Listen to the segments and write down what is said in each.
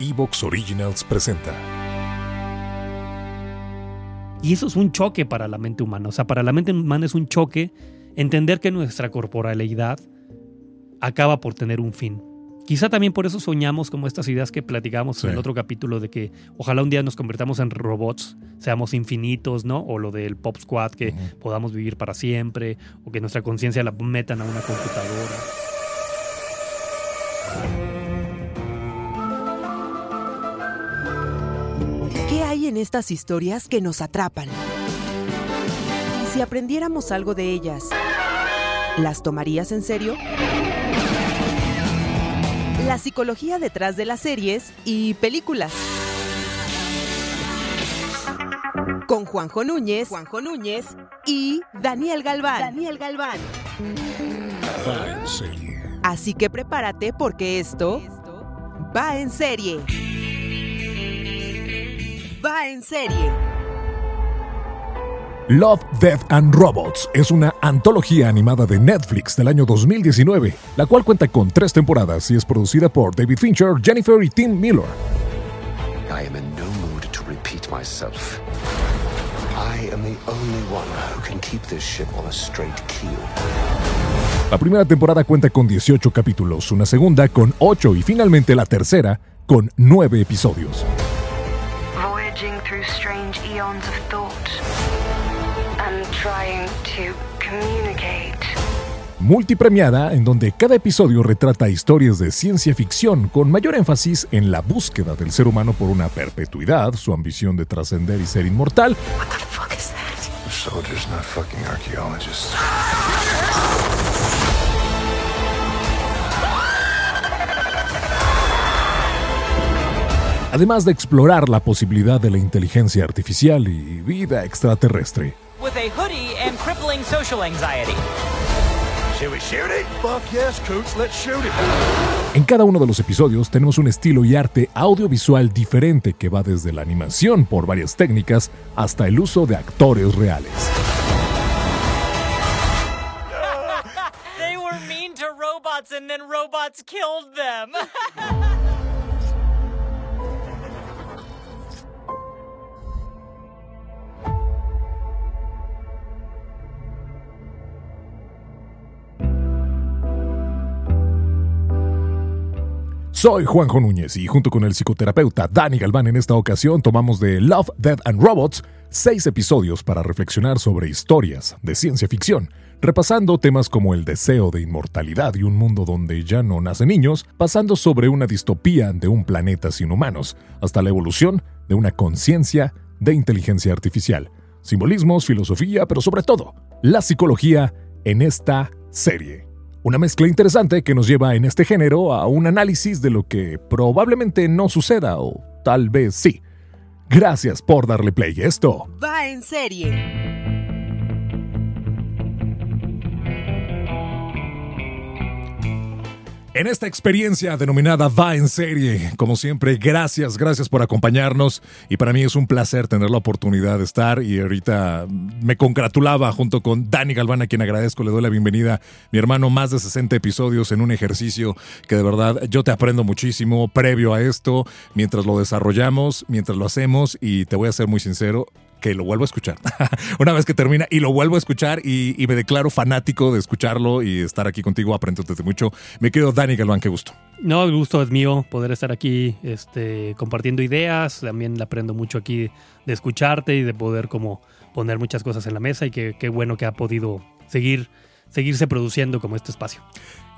Evox Originals presenta. Y eso es un choque para la mente humana. O sea, para la mente humana es un choque entender que nuestra corporalidad acaba por tener un fin. Quizá también por eso soñamos como estas ideas que platicamos en el otro capítulo de que ojalá un día nos convertamos en robots, seamos infinitos, ¿no? O lo del Pop Squad, que podamos vivir para siempre, o que nuestra conciencia la metan a una computadora. En estas historias que nos atrapan? Y si aprendiéramos algo de ellas, ¿las tomarías en serio? la psicología detrás de las series y películas. Con Juanjo Núñez, Juanjo Núñez y Daniel Galván. Daniel Galván. Así que prepárate porque esto va en serie. Va en serie. Love, Death and Robots es una antología animada de Netflix del año 2019, la cual cuenta con tres temporadas y es producida por David Fincher, Jennifer y Tim Miller. I am in no mood to repeat myself. I am the only one who can keep this ship on a straight keel. La primera temporada cuenta con 18 capítulos, una segunda con 8 y finalmente la tercera con 9 episodios. Through strange eons of thought Multipremiada, en donde cada episodio retrata historias de ciencia ficción con mayor énfasis en la búsqueda del ser humano por una perpetuidad, su ambición de trascender y ser inmortal. Además de explorar la posibilidad de la inteligencia artificial y vida extraterrestre. En cada uno de los episodios tenemos un estilo y arte audiovisual diferente que va desde la animación por varias técnicas hasta el uso de actores reales. They were mean to robots and then robots killed them. Soy Juanjo Núñez y junto con el psicoterapeuta Dani Galván en esta ocasión tomamos de Love, Death and Robots seis episodios para reflexionar sobre historias de ciencia ficción, repasando temas como el deseo de inmortalidad y un mundo donde ya no nacen niños, pasando sobre una distopía de un planeta sin humanos, hasta la evolución de una conciencia de inteligencia artificial, simbolismos, filosofía, pero sobre todo, la psicología en esta serie. Una mezcla interesante que nos lleva en este género a un análisis de lo que probablemente no suceda o tal vez sí. Gracias por darle play esto. Va en serie. En esta experiencia denominada Va en serie. Como siempre, gracias, gracias por acompañarnos y para mí es un placer tener la oportunidad de estar y ahorita me congratulaba junto con Dani Galván, a quien agradezco, le doy la bienvenida, mi hermano, más de 60 episodios en un ejercicio que de verdad yo te aprendo muchísimo previo a esto, mientras lo desarrollamos, mientras lo hacemos y te voy a ser muy sincero, que lo vuelvo a escuchar. Una vez que termina y lo vuelvo a escuchar y, me declaro fanático de escucharlo y estar aquí contigo, aprendiéndote mucho. Me quedo Dani Galván, qué gusto. No, el gusto es mío poder estar aquí este, compartiendo ideas. También aprendo mucho aquí de escucharte y de poder como poner muchas cosas en la mesa y qué bueno que ha podido seguir seguirse produciendo como este espacio.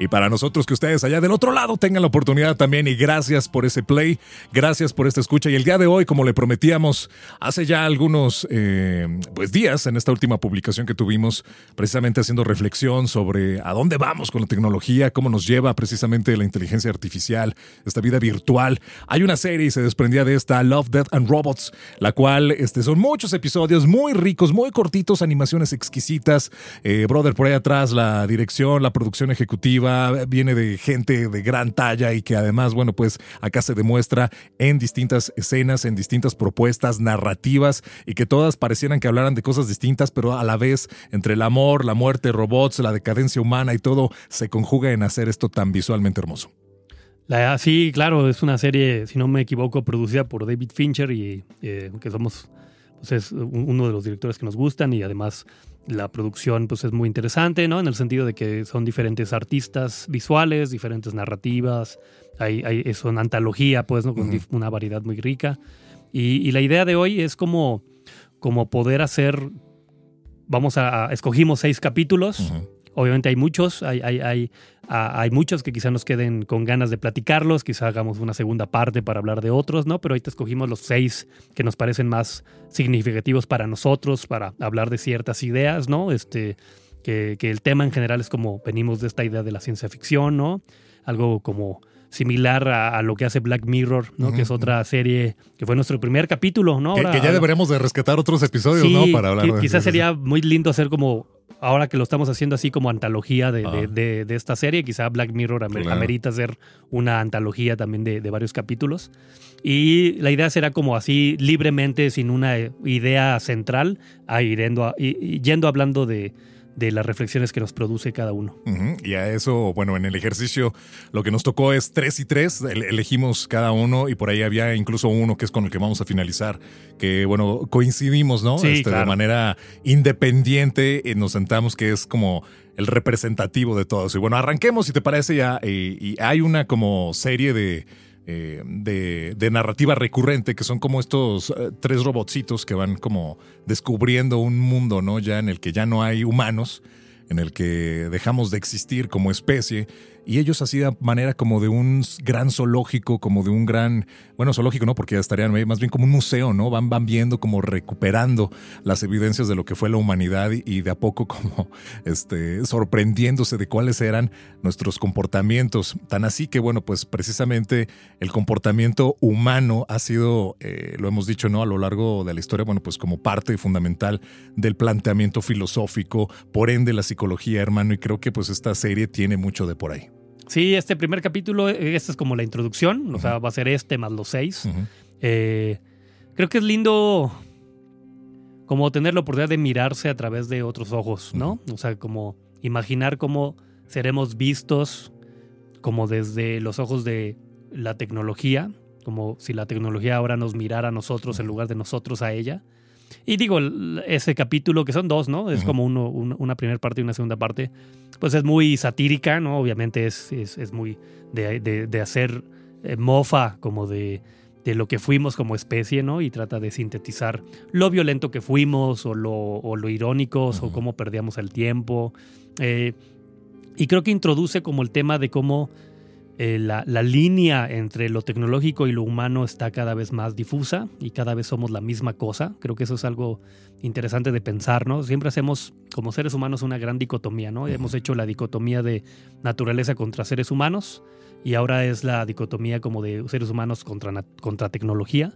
Y para nosotros que ustedes allá del otro lado tengan la oportunidad también y gracias por ese play, gracias por esta escucha y el día de hoy, como le prometíamos hace ya algunos eh, pues días en esta última publicación que tuvimos, precisamente haciendo reflexión sobre a dónde vamos con la tecnología, cómo nos lleva precisamente la inteligencia artificial, esta vida virtual. Hay una serie y se desprendía de esta Love, Death and Robots, la cual este, son muchos episodios muy ricos, muy cortitos, animaciones exquisitas. Eh, brother, por ahí atrás la dirección, la producción ejecutiva viene de gente de gran talla y que además, bueno, pues acá se demuestra en distintas escenas, en distintas propuestas narrativas y que todas parecieran que hablaran de cosas distintas, pero a la vez entre el amor, la muerte, robots, la decadencia humana y todo se conjuga en hacer esto tan visualmente hermoso. La, sí, claro, es una serie, si no me equivoco, producida por David Fincher y eh, que somos, pues es uno de los directores que nos gustan y además la producción pues es muy interesante, ¿no? En el sentido de que son diferentes artistas visuales, diferentes narrativas, hay, hay, es una antología, pues, ¿no? Con una variedad muy rica. Y, la idea de hoy es como, como poder hacer, vamos a, escogimos seis capítulos. Obviamente hay muchos, hay, hay, hay, hay, muchos que quizá nos queden con ganas de platicarlos, quizá hagamos una segunda parte para hablar de otros, ¿no? Pero ahorita escogimos los seis que nos parecen más significativos para nosotros, para hablar de ciertas ideas, ¿no? Este, que, que el tema en general es como venimos de esta idea de la ciencia ficción, ¿no? Algo como similar a, lo que hace Black Mirror, ¿no? que es otra serie que fue nuestro primer capítulo, ¿no? que, ya deberíamos de rescatar otros episodios, ¿no? Para hablar de Quizás sería muy lindo hacer como, ahora que lo estamos haciendo así como antología de, de, ah. esta serie, quizá Black Mirror amerita hacer una antología también de, varios capítulos. Y la idea será como así, libremente, sin una idea central, a yendo hablando de de las reflexiones que nos produce cada uno. Y a eso, bueno, en el ejercicio lo que nos tocó es tres y tres, elegimos cada uno y por ahí había incluso uno que es con el que vamos a finalizar, que bueno, coincidimos, ¿no? este, De manera independiente y nos sentamos que es como el representativo de todos. Y bueno, arranquemos si te parece ya, y hay una como serie de eh, de, narrativa recurrente, que son como estos eh, tres robotcitos que van como descubriendo un mundo, ¿no? Ya en el que ya no hay humanos, en el que dejamos de existir como especie y ellos así de manera como de un gran zoológico, como de un gran, bueno, zoológico no, porque ya estarían más bien como un museo, ¿no? Van, van viendo, como recuperando las evidencias de lo que fue la humanidad y, de a poco como este, sorprendiéndose de cuáles eran nuestros comportamientos. Tan así que, bueno, pues precisamente el comportamiento humano ha sido, eh, lo hemos dicho, ¿no? A lo largo de la historia, bueno, pues como parte fundamental del planteamiento filosófico, por ende la psicología, hermano, y creo que pues esta serie tiene mucho de por ahí. Sí, este primer capítulo, eh, esta es como la introducción, o sea, va a ser este más los seis. Eh, creo que es lindo como tener la oportunidad de mirarse a través de otros ojos, ¿no? O sea, como imaginar cómo seremos vistos como desde los ojos de la tecnología, como si la tecnología ahora nos mirara a nosotros en lugar de nosotros a ella. Y digo, ese capítulo, que son dos, ¿no? Es como uno, una primera parte y una segunda parte, pues es muy satírica, ¿no? Obviamente es, es, muy de, de, hacer eh, mofa como de, de, lo que fuimos como especie, ¿no? Y trata de sintetizar lo violento que fuimos o lo, o lo irónicos o cómo perdíamos el tiempo. Eh, y creo que introduce como el tema de cómo eh, la, línea entre lo tecnológico y lo humano está cada vez más difusa y cada vez somos la misma cosa. Creo que eso es algo interesante de pensar, ¿no? Siempre hacemos como seres humanos una gran dicotomía, ¿no? Hemos hecho la dicotomía de naturaleza contra seres humanos y ahora es la dicotomía como de seres humanos contra, contra tecnología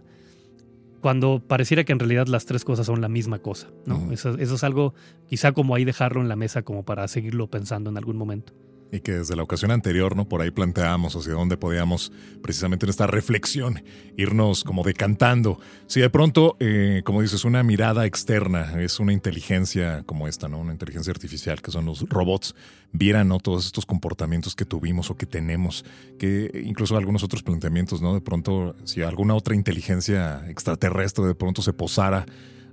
cuando pareciera que en realidad las tres cosas son la misma cosa, ¿no? eso, es algo quizá como ahí dejarlo en la mesa como para seguirlo pensando en algún momento y que desde la ocasión anterior, ¿no? Por ahí planteábamos hacia dónde podíamos, precisamente en esta reflexión, irnos como decantando. Si de pronto, eh, como dices, una mirada externa, es una inteligencia como esta, ¿no? Una inteligencia artificial, que son los robots, vieran, ¿no? Todos estos comportamientos que tuvimos o que tenemos, que incluso algunos otros planteamientos, ¿no? De pronto, si alguna otra inteligencia extraterrestre de pronto se posara,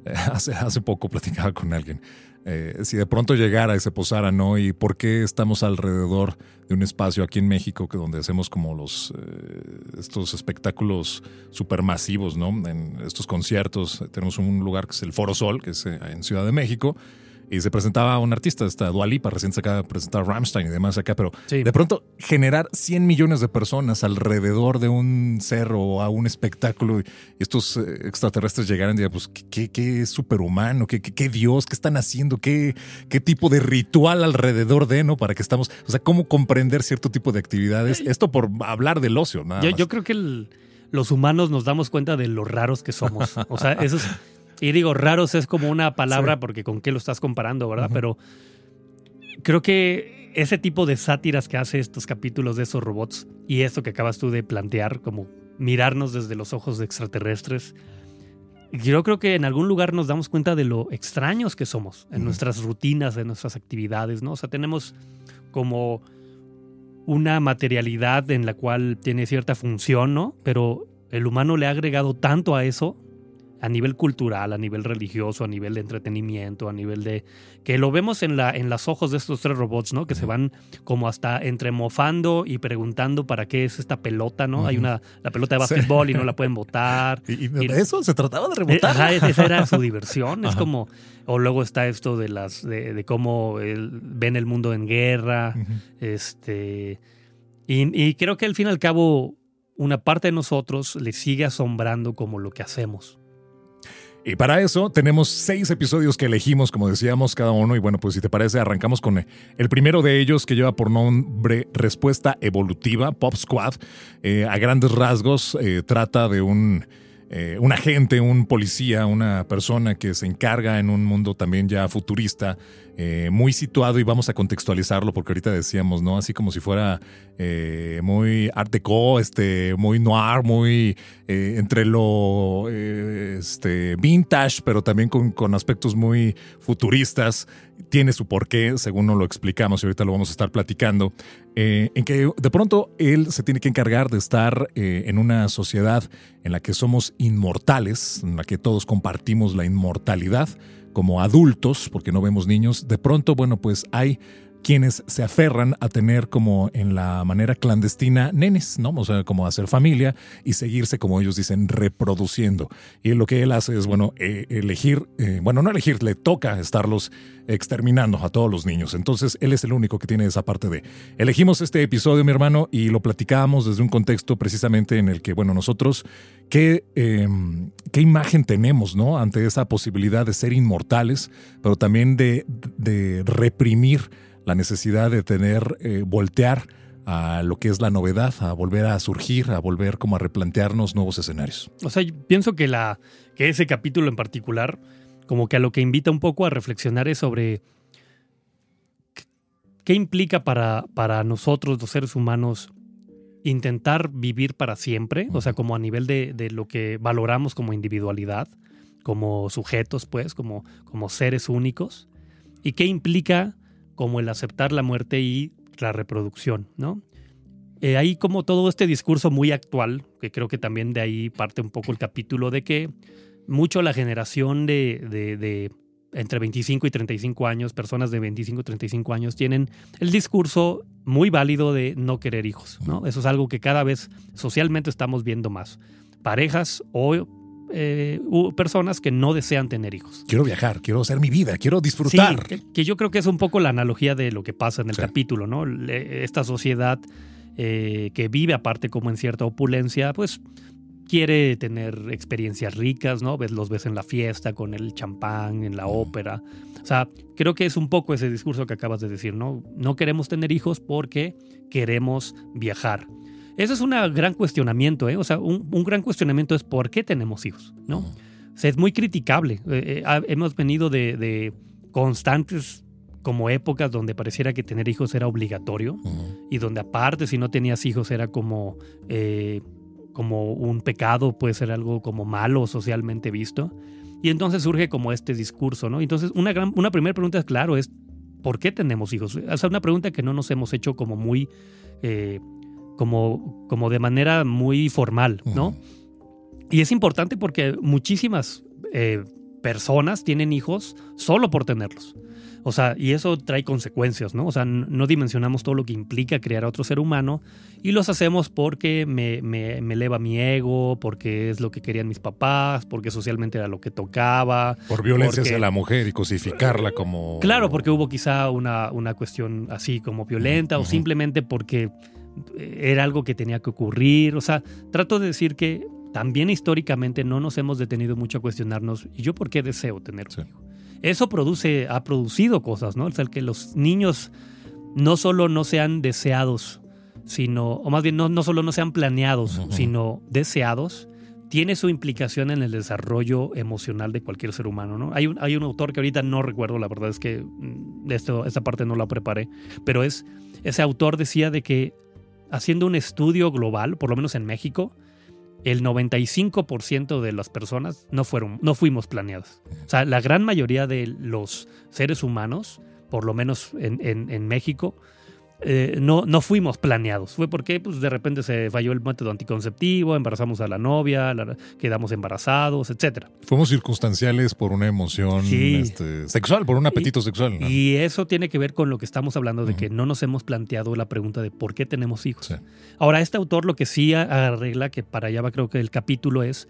hace, hace poco platicaba con alguien eh, si de pronto llegara y se posara, ¿no? Y por qué estamos alrededor de un espacio aquí en México que donde hacemos como los eh, estos espectáculos supermasivos, ¿no? En estos conciertos tenemos un lugar que es el Foro Sol, que es eh, en Ciudad de México, y se presentaba un artista, esta Dualipa, recién se acaba de presentar Ramstein y demás acá, pero de pronto generar 100 millones de personas alrededor de un cerro o a un espectáculo y estos eh, extraterrestres llegaran y digan, pues, ¿qué, qué, superhumano? ¿Qué, ¿Qué, Dios? ¿Qué están haciendo? ¿Qué, ¿Qué tipo de ritual alrededor de, no? Para que estamos, o sea, ¿cómo comprender cierto tipo de actividades? Esto por hablar del ocio, nada yo, más. Yo creo que los humanos nos damos cuenta de lo raros que somos. O sea, eso es y digo, raros es como una palabra porque con qué lo estás comparando, ¿verdad? Pero creo que ese tipo de sátiras que hace estos capítulos de esos robots y esto que acabas tú de plantear, como mirarnos desde los ojos de extraterrestres, yo creo que en algún lugar nos damos cuenta de lo extraños que somos en nuestras rutinas, en nuestras actividades, ¿no? O sea, tenemos como una materialidad en la cual tiene cierta función, ¿no? Pero el humano le ha agregado tanto a eso a nivel cultural, a nivel religioso, a nivel de entretenimiento, a nivel de que lo vemos en la en los ojos de estos tres robots, ¿no? Que se van como hasta entremofando y preguntando para qué es esta pelota, ¿no? Hay una la pelota de básquetbol y no la pueden botar. ¿Y, de eso se trataba de rebotar? Ajá, esa era su diversión. Es como o luego está esto de las de, cómo ven el mundo en guerra, este y, y creo que al fin y al cabo una parte de nosotros le sigue asombrando como lo que hacemos. Y para eso tenemos seis episodios que elegimos, como decíamos, cada uno. Y bueno, pues si te parece, arrancamos con el primero de ellos que lleva por nombre Respuesta Evolutiva, Pop Squad. Eh, a grandes rasgos eh, trata de un eh, un agente, un policía, una persona que se encarga en un mundo también ya futurista, eh, muy situado y vamos a contextualizarlo porque ahorita decíamos, ¿no? Así como si fuera eh, muy art deco, este, muy noir, muy entre lo este, vintage, pero también con, con, aspectos muy futuristas. Tiene su porqué, según nos lo explicamos y ahorita lo vamos a estar platicando, en que de pronto él se tiene que encargar de estar en una sociedad en la que somos inmortales, en la que todos compartimos la inmortalidad como adultos, porque no vemos niños, de pronto, bueno, pues hay quienes se aferran a tener como en la manera clandestina nenes, ¿no? O sea, como hacer familia y seguirse, como ellos dicen, reproduciendo. Y lo que él hace es, bueno, eh, elegir, eh, bueno, no elegir, le toca estarlos exterminando a todos los niños. Entonces, él es el único que tiene esa parte de... Elegimos este episodio, mi hermano, y lo platicábamos desde un contexto precisamente en el que, bueno, nosotros, ¿qué, em, qué imagen tenemos, ¿no? Ante esa posibilidad de ser inmortales, pero también de, de reprimir la necesidad de tener, eh, voltear a lo que es la novedad, a volver a surgir, a volver como a replantearnos nuevos escenarios. O sea, pienso que, la, que ese capítulo en particular, como que a lo que invita un poco a reflexionar es sobre qué implica para, para nosotros, los seres humanos, intentar vivir para siempre, o sea, como a nivel de, de, lo que valoramos como individualidad, como sujetos, pues, como, como seres únicos, y qué implica como el aceptar la muerte y la reproducción, ¿no? Eh, ahí como todo este discurso muy actual, que creo que también de ahí parte un poco el capítulo, de que mucho la generación de, de, entre 25 y 35 años, personas de 25 y 35 años, tienen el discurso muy válido de no querer hijos, ¿no? Eso es algo que cada vez socialmente estamos viendo más. Parejas o eh, personas que no desean tener hijos. Quiero viajar, quiero hacer mi vida, quiero disfrutar. que, yo creo que es un poco la analogía de lo que pasa en el capítulo, ¿no? esta sociedad eh, que vive aparte como en cierta opulencia, pues quiere tener experiencias ricas, ¿no? Ves, los ves en la fiesta, con el champán, en la ópera. O sea, creo que es un poco ese discurso que acabas de decir, ¿no? No queremos tener hijos porque queremos viajar. Eso es un gran cuestionamiento, ¿eh? O sea, un, gran cuestionamiento es por qué tenemos hijos, ¿no? O sea, es muy criticable. Eh, eh, hemos venido de, constantes como épocas donde pareciera que tener hijos era obligatorio y donde aparte si no tenías hijos era como, eh, como un pecado, puede ser algo como malo socialmente visto. Y entonces surge como este discurso, ¿no? Entonces una, gran, una primera pregunta es, claro, es ¿por qué tenemos hijos? O sea, una pregunta que no nos hemos hecho como muy como, como de manera muy formal, ¿no? Y es importante porque muchísimas eh, personas tienen hijos solo por tenerlos. O sea, y eso trae consecuencias, ¿no? O sea, no dimensionamos todo lo que implica crear a otro ser humano y los hacemos porque me, me, eleva mi ego, porque es lo que querían mis papás, porque socialmente era lo que tocaba. Por violencia hacia la mujer y cosificarla como... Claro, porque hubo quizá una, una cuestión así como violenta o simplemente porque era algo que tenía que ocurrir. O sea, trato de decir que también históricamente no nos hemos detenido mucho a cuestionarnos, ¿y yo por qué deseo tener un hijo? Eso produce, ha producido cosas, ¿no? O sea, que los niños no solo no sean deseados, sino, o más bien no, no solo no sean planeados, sino deseados, tiene su implicación en el desarrollo emocional de cualquier ser humano, ¿no? Hay un, hay un autor que ahorita no recuerdo, la verdad es que mm, esto, esta parte no la preparé, pero es, ese autor decía de que haciendo un estudio global, por lo menos en México, el 95% de las personas no, fueron, no fuimos planeadas. O sea, la gran mayoría de los seres humanos, por lo menos en, México, eh, no, no fuimos planeados. Fue porque pues, de repente se falló el método anticonceptivo, embarazamos a la novia, la- quedamos embarazados, etc. Fuimos circunstanciales por una emoción Sí. este, sexual, por un apetito sexual. ¿no? Y eso tiene que ver con lo que estamos hablando de que no nos hemos planteado la pregunta de por qué tenemos hijos. Sí. Ahora, este autor lo que sí arregla, que para allá va creo que el capítulo es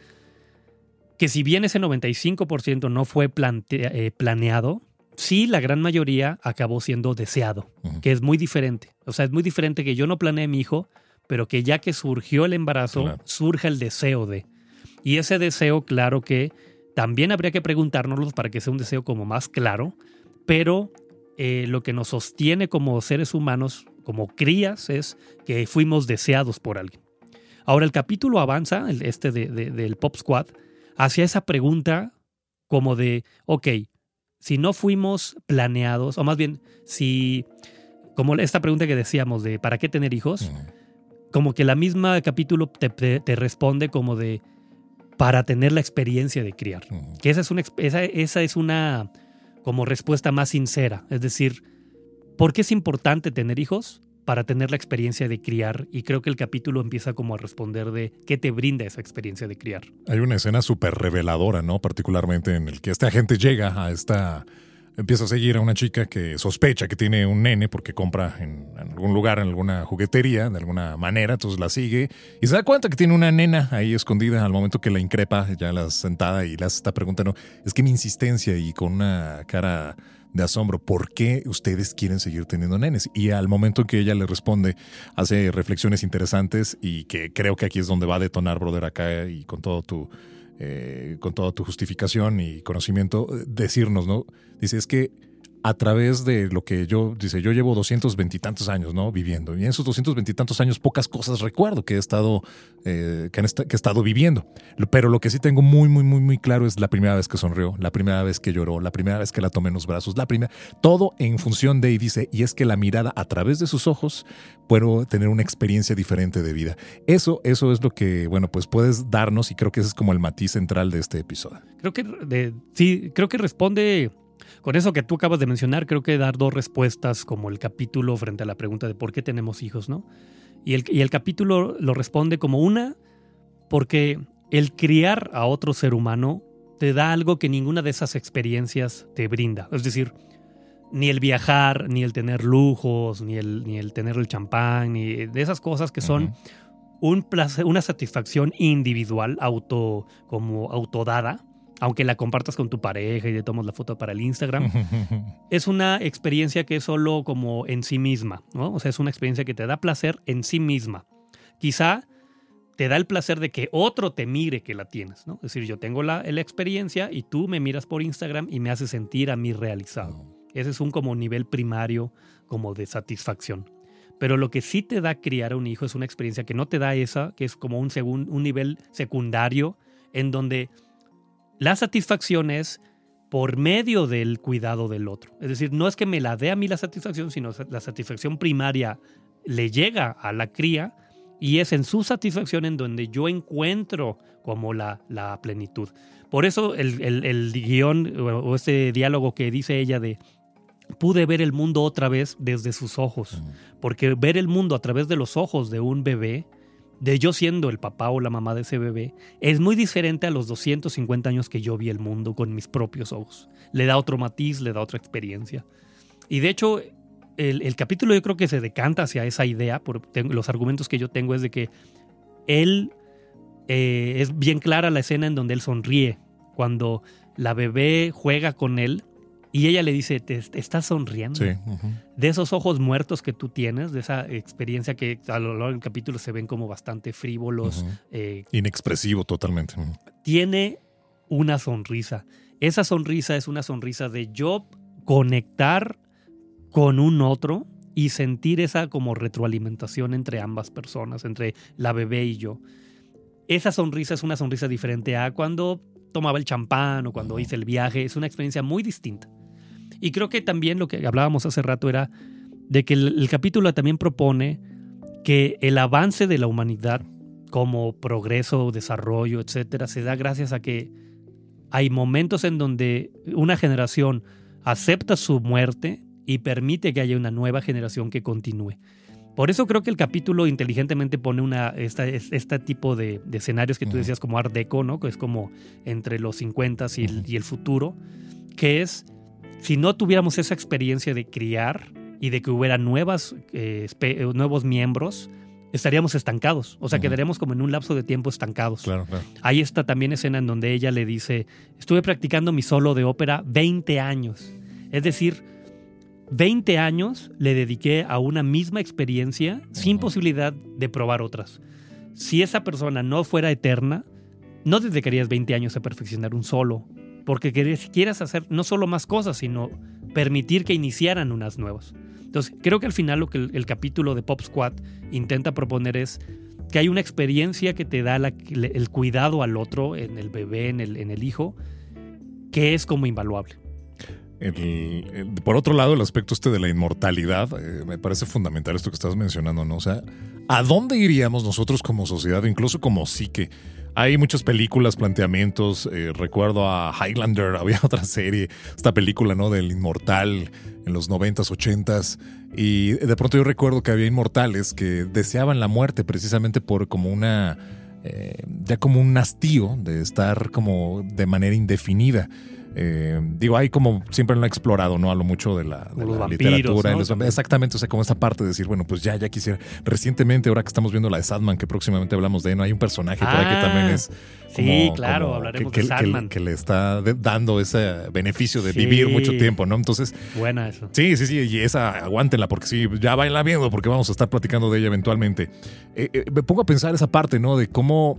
que si bien ese 95% no fue eh, planeado, sí la gran mayoría acabó siendo deseado, que es muy diferente. O sea, es muy diferente que yo no planeé mi hijo, pero que ya que surgió el embarazo, Claro. surja el deseo de. Y ese deseo, claro que también habría que preguntárnoslo para que sea un deseo como más claro, pero eh, lo que nos sostiene como seres humanos, como crías, es que fuimos deseados por alguien. Ahora el capítulo avanza, el- este de- de- del Pop Squad, hacia esa pregunta como de, ok, si no fuimos planeados, o más bien, si, como esta pregunta que decíamos de ¿para qué tener hijos? Como que la misma capítulo te, te- te responde como de para tener la experiencia de criar. Que esa es una, esa, esa es una como respuesta más sincera. Es decir, ¿por qué es importante tener hijos? Para tener la experiencia de criar. Y creo que el capítulo empieza como a responder de qué te brinda esa experiencia de criar. Hay una escena súper reveladora, ¿no? Particularmente en el que este agente llega a esta. Empieza a seguir a una chica que sospecha que tiene un nene porque compra en, en algún lugar, en alguna juguetería, de alguna manera, entonces la sigue y se da cuenta que tiene una nena ahí escondida al momento que la increpa, ya la sentada y le hace esta pregunta, no, es que mi insistencia y con una cara de asombro, ¿por qué ustedes quieren seguir teniendo nenes? Y al momento en que ella le responde, hace reflexiones interesantes y que creo que aquí es donde va a detonar, brother, acá y con todo tu, eh, con toda tu justificación y conocimiento, eh, decirnos, ¿no? Dice, es que a través de lo que yo, dice, yo llevo 220 y tantos años, ¿no? Viviendo. Y en esos 220 y tantos años pocas cosas recuerdo que he estado, eh, que, han esta- que he estado viviendo. Pero lo que sí tengo muy, muy, muy, muy claro es la primera vez que sonrió, la primera vez que lloró, la primera vez que la tomé en los brazos, la primera, todo en función de, y dice, y es que la mirada a través de sus ojos puedo tener una experiencia diferente de vida. Eso, eso es lo que, bueno, pues puedes darnos y creo que ese es como el matiz central de este episodio. Creo que de- sí, creo que responde con eso que tú acabas de mencionar, creo que dar dos respuestas como el capítulo frente a la pregunta de por qué tenemos hijos, ¿no? Y el, y el capítulo lo responde como una, porque el criar a otro ser humano te da algo que ninguna de esas experiencias te brinda. Es decir, ni el viajar, ni el tener lujos, ni el, ni el tener el champán, ni de esas cosas que son Ujú. un placer- una satisfacción individual, auto, como autodada, aunque la compartas con tu pareja y le tomas la foto para el Instagram, es una experiencia que es solo como en sí misma, ¿no? O sea, es una experiencia que te da placer en sí misma. Quizá te da el placer de que otro te mire que la tienes, ¿no? Es decir, yo tengo la, la experiencia y tú me miras por Instagram y me haces sentir a mí realizado. Ese es un como nivel primario como de satisfacción. Pero lo que sí te da criar a un hijo es una experiencia que no te da esa, que es como un, segun- un nivel secundario en donde la satisfacción es por medio del cuidado del otro. Es decir, no es que me la dé a mí la satisfacción, sino la satisfacción primaria le llega a la cría y es en su satisfacción en donde yo encuentro como la, la plenitud. Por eso el, el- el guion o o este diálogo que dice ella de pude ver el mundo otra vez desde sus ojos, porque ver el mundo a través de los ojos de un bebé, de yo siendo el papá o la mamá de ese bebé, es muy diferente a los 250 años que yo vi el mundo con mis propios ojos. Le da otro matiz, le da otra experiencia. Y de hecho, el, el capítulo yo creo que se decanta hacia esa idea, por los argumentos que yo tengo es de que él eh, es bien clara la escena en donde él sonríe, cuando la bebé juega con él y ella le dice, te, te estás sonriendo Sí. de esos ojos muertos que tú tienes, de esa experiencia que a lo largo del capítulo se ven como bastante frívolos, eh, Inexpresivo totalmente. Tiene una sonrisa. Esa sonrisa es una sonrisa de yo conectar con un otro y sentir esa como retroalimentación entre ambas personas, entre la bebé y yo. Esa sonrisa es una sonrisa diferente a cuando tomaba el champán o cuando hice el viaje. Es una experiencia muy distinta. Y creo que también lo que hablábamos hace rato era de que el, el capítulo también propone que el avance de la humanidad como progreso, desarrollo, etcétera, se da gracias a que hay momentos en donde una generación acepta su muerte y permite que haya una nueva generación que continúe. Por eso creo que el capítulo inteligentemente pone una, esta, este tipo de, escenarios que tú decías como Art Deco, ¿no? que es como entre los 50 y, el, y el futuro, que es, si no tuviéramos esa experiencia de criar y de que hubiera nuevas, eh, nuevos miembros, estaríamos estancados. O sea, quedaríamos como en un lapso de tiempo estancados. Claro, claro. Hay esta también escena en donde ella le dice, estuve practicando mi solo de ópera 20 años. Es decir, 20 años le dediqué a una misma experiencia sin posibilidad de probar otras. Si esa persona no fuera eterna, no te dedicarías 20 años a perfeccionar un solo, porque quieras hacer no solo más cosas, sino permitir que iniciaran unas nuevas. Entonces, creo que al final lo que el, capítulo de Pop Squad intenta proponer es que hay una experiencia que te da el cuidado al otro, en el bebé, en el, en el hijo, que es como invaluable por otro lado, el aspecto este de la inmortalidad, eh, me parece fundamental esto que estás mencionando, ¿no? O sea, ¿a dónde iríamos nosotros como sociedad, incluso como psique? Hay muchas películas, planteamientos. Eh, recuerdo a Highlander, había otra serie, esta película, ¿no? Del inmortal en los 90s, 80s. Y de pronto yo recuerdo que había inmortales que deseaban la muerte precisamente por como una. Eh, ya como un hastío de estar como de manera indefinida. Eh, digo, hay como siempre lo han explorado, ¿no? A lo mucho de la, literatura. exactamente, o sea, como esa parte de decir, bueno, pues ya, ya quisiera. Recientemente, ahora que estamos viendo la de Sadman, que próximamente hablamos de, ¿no? Hay un personaje por ahí que también ah, es. Sí, claro, hablaremos que, de Sadman. Que, le está dando ese beneficio de vivir mucho tiempo, ¿no? Entonces. Buena eso. Sí, sí, sí, y esa, aguántenla, porque sí, ya vayanla viendo, porque vamos a estar platicando de ella eventualmente. Eh, eh, me pongo a pensar esa parte, ¿no? De cómo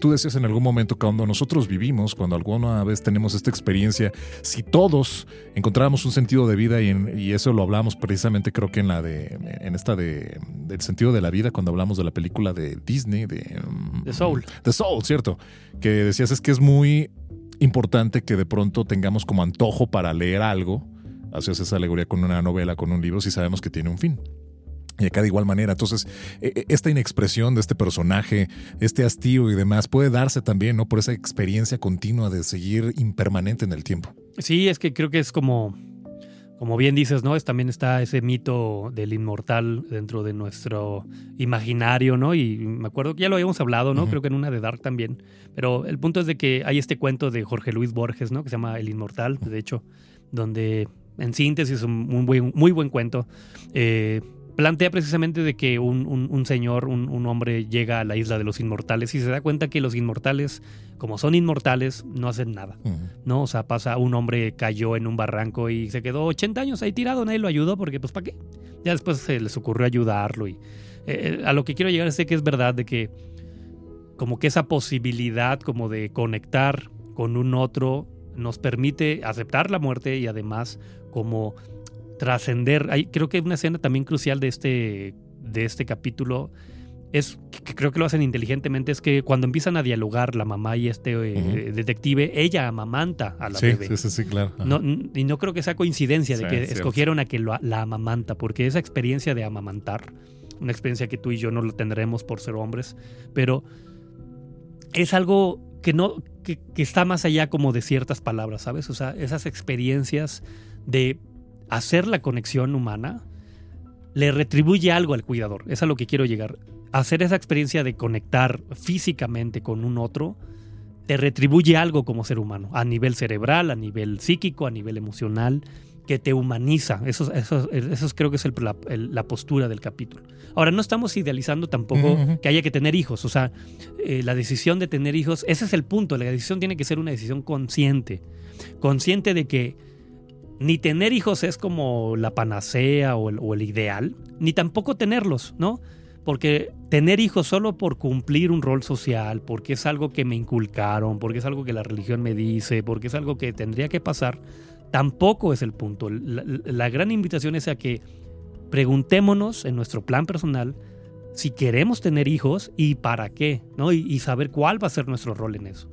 tú decías en algún momento, cuando nosotros vivimos, cuando alguna vez tenemos esta experiencia, si todos encontráramos un sentido de vida y, eso lo hablamos precisamente creo que en la de en esta de del sentido de la vida cuando hablamos de la película de Disney de The Soul. The Soul, cierto, que decías es que es muy importante que de pronto tengamos como antojo para leer algo, hacías esa alegoría con una novela, con un libro, si sabemos que tiene un fin. Y acá de igual manera. Entonces, e, e, esta inexpresión de este personaje, este hastío y demás, puede darse también, ¿no? Por esa experiencia continua de seguir impermanente en el tiempo. Sí, es que creo que es como, como bien dices, ¿no? Es, también está ese mito del inmortal dentro de nuestro imaginario, ¿no? Y me acuerdo que ya lo habíamos hablado, ¿no? Creo que en una de Dark también. Pero el punto es de que hay este cuento de Jorge Luis Borges, ¿no? Que se llama El Inmortal, de hecho, donde en síntesis es un muy buen, muy buen cuento. Eh, plantea precisamente de que un, señor, un, hombre llega a la isla de los inmortales y se da cuenta que los inmortales, como son inmortales, no hacen nada. ¿No? O sea, pasa, un hombre cayó en un barranco y se quedó 80 años ahí tirado, nadie lo ayudó porque, pues, ¿para qué? Ya después se les ocurrió ayudarlo y eh, eh, a lo que quiero llegar es que es verdad de que como que esa posibilidad como de conectar con un otro nos permite aceptar la muerte y además como trascender. Creo que una escena también crucial de este, de este capítulo es que creo que lo hacen inteligentemente, es que cuando empiezan a dialogar la mamá y este eh, detective, ella amamanta a la bebé. Sí, sí, sí, claro. No, y no creo que sea coincidencia de que escogieron a que la amamanta, porque esa experiencia de amamantar, una experiencia que tú y yo no lo tendremos por ser hombres, pero es algo que no, que, que está más allá como de ciertas palabras, ¿sabes? O sea, esas experiencias de hacer la conexión humana le retribuye algo al cuidador. Es a lo que quiero llegar. Hacer esa experiencia de conectar físicamente con un otro te retribuye algo como ser humano, a nivel cerebral, a nivel psíquico, a nivel emocional, que te humaniza. Eso, eso, eso creo que es la, postura del capítulo. Ahora, no estamos idealizando tampoco que haya que tener hijos. O sea, eh, la decisión de tener hijos, ese es el punto. La decisión tiene que ser una decisión consciente. Consciente de que ni tener hijos es como la panacea o el, ideal, ni tampoco tenerlos, ¿no? Porque tener hijos solo por cumplir un rol social, porque es algo que me inculcaron, porque es algo que la religión me dice, porque es algo que tendría que pasar, tampoco es el punto. La, gran invitación es a que preguntémonos en nuestro plan personal si queremos tener hijos y para qué, ¿no? y saber cuál va a ser nuestro rol en eso.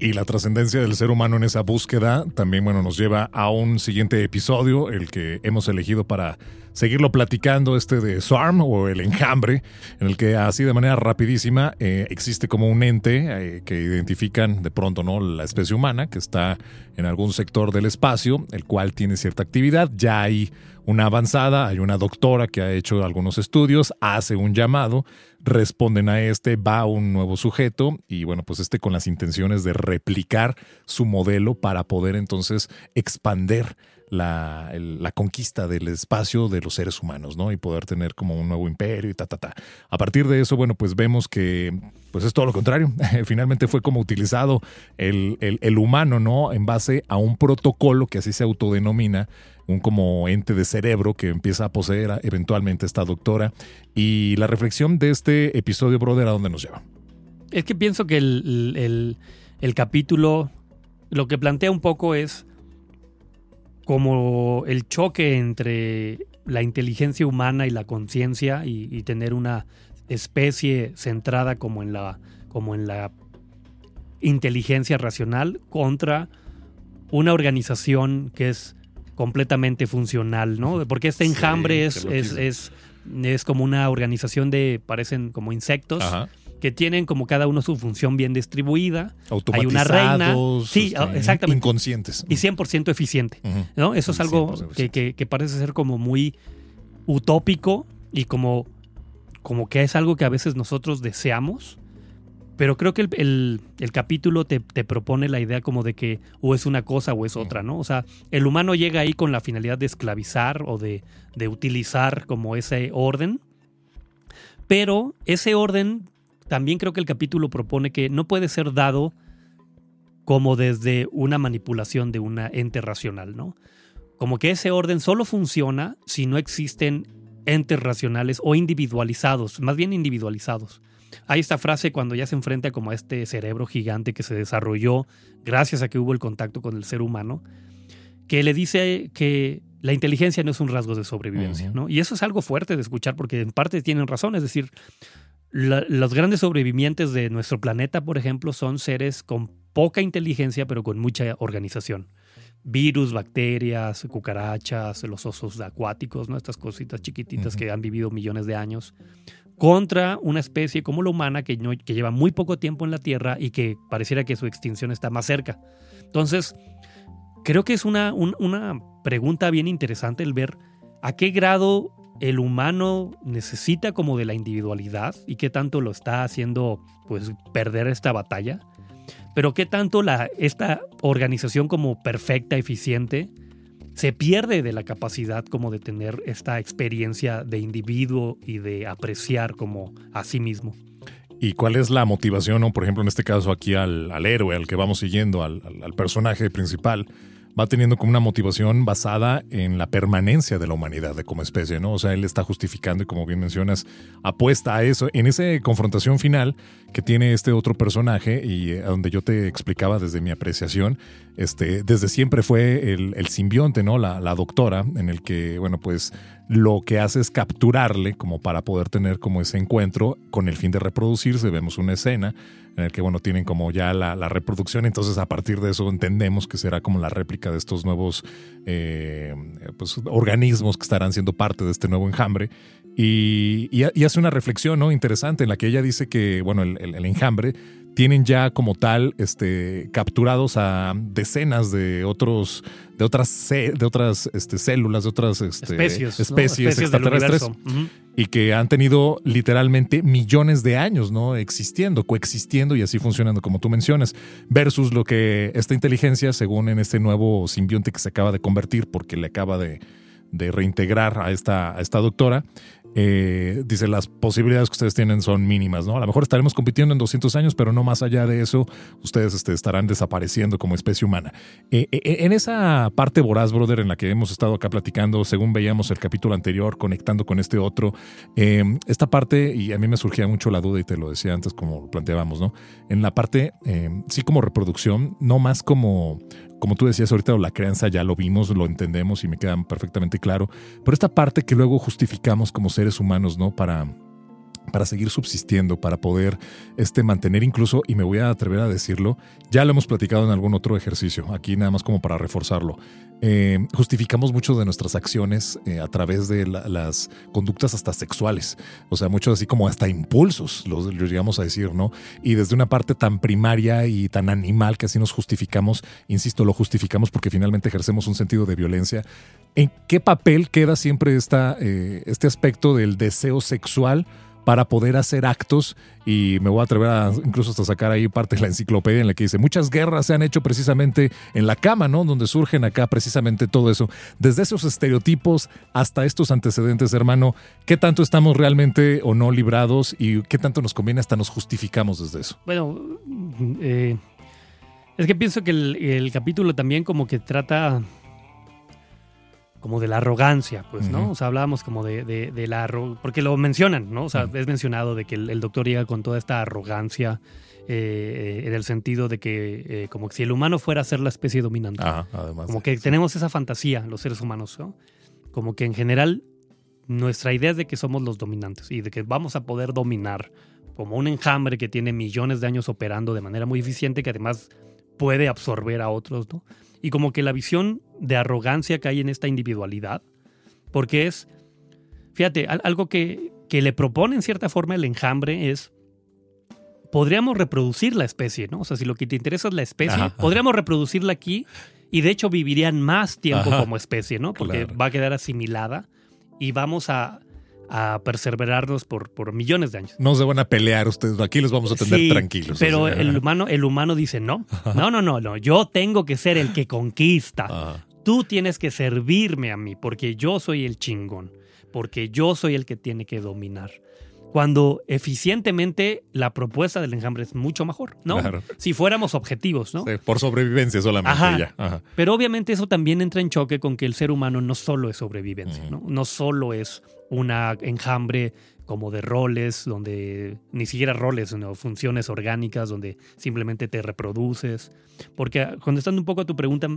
Y la trascendencia del ser humano en esa búsqueda también, bueno, nos lleva a un siguiente episodio, el que hemos elegido para seguirlo platicando este de Swarm o el enjambre, en el que así de manera rapidísima eh, existe como un ente eh, que identifican de pronto no la especie humana que está en algún sector del espacio, el cual tiene cierta actividad, ya hay una avanzada, hay una doctora que ha hecho algunos estudios, hace un llamado, responden a este, va un nuevo sujeto y bueno, pues este con las intenciones de replicar su modelo para poder entonces expander la, la, conquista del espacio de los seres humanos, ¿no? Y poder tener como un nuevo imperio y ta, ta, ta. A partir de eso, bueno, pues vemos que pues es todo lo contrario. Finalmente fue como utilizado el, el, el humano, ¿no? En base a un protocolo que así se autodenomina, un como ente de cerebro que empieza a poseer eventualmente esta doctora. Y la reflexión de este episodio, brother, ¿a dónde nos lleva? Es que pienso que el, el, el capítulo lo que plantea un poco es como el choque entre la inteligencia humana y la conciencia y, tener una especie centrada como en la como en la inteligencia racional contra una organización que es completamente funcional, ¿no? Porque este enjambre es, es, es, es, como una organización de, parecen como insectos, Ajá que tienen como cada uno su función bien distribuida. Hay una reina. Sí, este, exactamente. Inconscientes. Y 100% eficiente. ¿no? Eso es algo que, que, parece ser como muy utópico y como, como que es algo que a veces nosotros deseamos. Pero creo que el, el, capítulo te, te, propone la idea como de que o es una cosa o es otra, ¿no? O sea, el humano llega ahí con la finalidad de esclavizar o de, de utilizar como ese orden. Pero ese orden también creo que el capítulo propone que no puede ser dado como desde una manipulación de una ente racional, ¿no? Como que ese orden solo funciona si no existen entes racionales o individualizados, más bien individualizados. Hay esta frase cuando ya se enfrenta como a este cerebro gigante que se desarrolló gracias a que hubo el contacto con el ser humano, que le dice que la inteligencia no es un rasgo de sobrevivencia, ¿no? Y eso es algo fuerte de escuchar porque en parte tienen razón, es decir, los grandes sobrevivientes de nuestro planeta, por ejemplo, son seres con poca inteligencia, pero con mucha organización. Virus, bacterias, cucarachas, los osos acuáticos, ¿no? estas cositas chiquititas que han vivido millones de años, contra una especie como la humana que, que lleva muy poco tiempo en la Tierra y que pareciera que su extinción está más cerca. Entonces, creo que es una, una pregunta bien interesante el ver a qué grado el humano necesita como de la individualidad y qué tanto lo está haciendo pues perder esta batalla, pero qué tanto la, esta organización como perfecta, eficiente, se pierde de la capacidad como de tener esta experiencia de individuo y de apreciar como a sí mismo. ¿Y cuál es la motivación, o por ejemplo en este caso aquí al, héroe, al que vamos siguiendo, al personaje principal? Va teniendo como una motivación basada en la permanencia de la humanidad de como especie, ¿no? O sea, él está justificando y como bien mencionas, apuesta a eso. En esa confrontación final que tiene este otro personaje y eh, donde yo te explicaba desde mi apreciación, este, desde siempre fue el, simbionte, ¿no? La, la, doctora, en el que, bueno, pues lo que hace es capturarle como para poder tener como ese encuentro con el fin de reproducirse. Vemos una escena en el que, bueno, tienen como ya la, reproducción, entonces a partir de eso entendemos que será como la réplica de estos nuevos eh, pues, organismos que estarán siendo parte de este nuevo enjambre. Y, hace una reflexión ¿no? interesante en la que ella dice que, bueno, el enjambre tienen ya como tal este, capturados a decenas de otros de otras de otras este, células de otras este, especies, extraterrestres y que han tenido literalmente millones de años no existiendo coexistiendo y así funcionando como tú mencionas versus lo que esta inteligencia según en este nuevo simbionte que se acaba de convertir porque le acaba de, de reintegrar a esta, a esta doctora eh, dice, las posibilidades que ustedes tienen son mínimas, ¿no? A lo mejor estaremos compitiendo en 200 años, pero no más allá de eso, ustedes este, estarán desapareciendo como especie humana. Eh, eh, en esa parte voraz, brother, en la que hemos estado acá platicando, según veíamos el capítulo anterior, conectando con este otro, esta parte, y a mí me surgía mucho la duda, y te lo decía antes como planteábamos, ¿no? En la parte, sí como reproducción, no más como como tú decías ahorita, la crianza ya lo vimos, lo entendemos y me queda perfectamente claro. Pero esta parte que luego justificamos como seres humanos, ¿no? Para, para seguir subsistiendo, para poder este, mantener incluso, y me voy a atrever a decirlo, ya lo hemos platicado en algún otro ejercicio, aquí nada más como para reforzarlo. Eh, justificamos mucho de nuestras acciones eh, a través de las conductas hasta sexuales, o sea, mucho así como hasta impulsos, los, llegamos a decir, ¿no? Y desde una parte tan primaria y tan animal que así nos justificamos, insisto, lo justificamos porque finalmente ejercemos un sentido de violencia. ¿En qué papel queda siempre esta, eh, este aspecto del deseo sexual? Para poder hacer actos y me voy a atrever a incluso hasta sacar ahí parte de la enciclopedia en la que dice muchas guerras se han hecho precisamente en la cama, ¿no? Donde surgen acá precisamente todo eso. Desde esos estereotipos hasta estos antecedentes, hermano, ¿qué tanto estamos realmente o no librados y qué tanto nos conviene hasta nos justificamos desde eso? Bueno, eh, es que pienso que el capítulo también como que trata como de la arrogancia, pues, ¿no? O sea, hablábamos como de, de, la porque lo mencionan, ¿no? O sea, es mencionado de que el, doctor llega con toda esta arrogancia eh, en el sentido de que eh, como que si el humano fuera a ser la especie dominante. además. Como que tenemos esa fantasía, los seres humanos, ¿no? Como que en general nuestra idea es de que somos los dominantes y de que vamos a poder dominar como un enjambre que tiene millones de años operando de manera muy eficiente que además puede absorber a otros, ¿no? Y como que la visión de arrogancia que hay en esta individualidad, porque es, fíjate, algo que, que le propone en cierta forma el enjambre es, podríamos reproducir la especie, ¿no? O sea, si lo que te interesa es la especie, podríamos reproducirla aquí y de hecho vivirían más tiempo como especie, ¿no? Porque va a quedar asimilada y vamos a, a perseverarnos por, por millones de años. No se van a pelear ustedes, aquí los vamos a tener tranquilos. Pero el humano, el humano dice no. No, no, no, no. Yo tengo que ser el que conquista. Tú tienes que servirme a mí porque yo soy el chingón. Porque yo soy el que tiene que dominar cuando eficientemente la propuesta del enjambre es mucho mejor, ¿no? Si fuéramos objetivos, ¿no? por sobrevivencia solamente ya. Pero obviamente eso también entra en choque con que el ser humano no solo es sobrevivencia, ¿no? No solo es una enjambre como de roles, donde ni siquiera roles, sino funciones orgánicas, donde simplemente te reproduces. Porque contestando un poco a tu pregunta,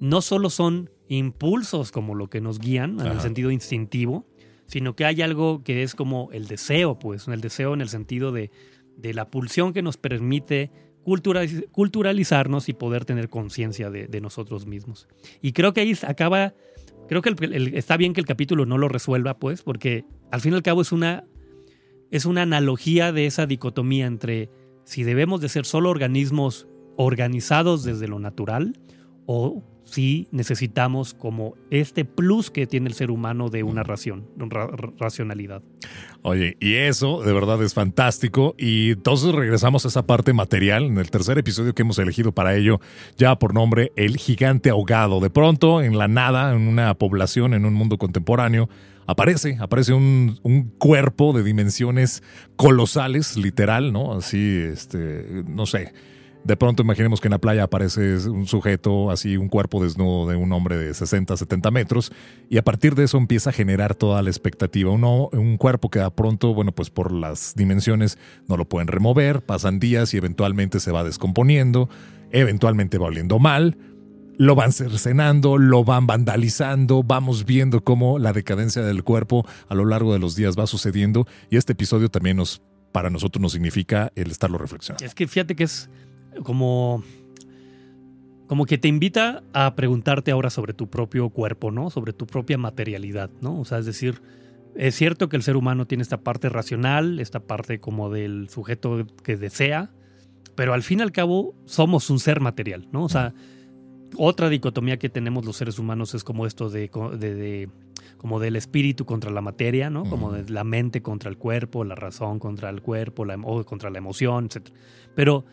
no solo son impulsos como lo que nos guían en el sentido instintivo, sino que hay algo que es como el deseo, pues, el deseo en el sentido de, la pulsión que nos permite culturalizarnos y poder tener conciencia de, nosotros mismos. Y creo que ahí acaba, creo que está bien que el capítulo no lo resuelva, pues, porque al fin y al cabo es una, es una analogía de esa dicotomía entre si debemos de ser solo organismos organizados desde lo natural o si necesitamos como este plus que tiene el ser humano de una ración, racionalidad. Oye, y eso de verdad es fantástico. Y entonces regresamos a esa parte material en el tercer episodio que hemos elegido para ello, ya por nombre El gigante ahogado. De pronto, en la nada, en una población, en un mundo contemporáneo, aparece, aparece un, un, cuerpo de dimensiones colosales, literal, ¿no? Así, este, no sé de pronto imaginemos que en la playa aparece un sujeto, así un cuerpo desnudo de un hombre de 60, 70 metros, y a partir de eso empieza a generar toda la expectativa. Un cuerpo que de pronto, bueno, pues por las dimensiones no lo pueden remover, pasan días y eventualmente se va descomponiendo, eventualmente va oliendo mal, lo van cercenando, lo van vandalizando, vamos viendo cómo la decadencia del cuerpo a lo largo de los días va sucediendo, y este episodio también nos para nosotros nos significa el estarlo reflexionando. Es que fíjate que es como, como que te invita a preguntarte ahora sobre tu propio cuerpo, ¿no? Sobre tu propia materialidad, ¿no? O sea, es decir, es cierto que el ser humano tiene esta parte racional, esta parte como del sujeto que desea, pero al fin y al cabo somos un ser material, ¿no? O sea, otra dicotomía que tenemos los seres humanos es como esto de, de, como del espíritu contra la materia, ¿no? Como de la mente contra el cuerpo, la razón contra el cuerpo, la, o contra la emoción, etc. Pero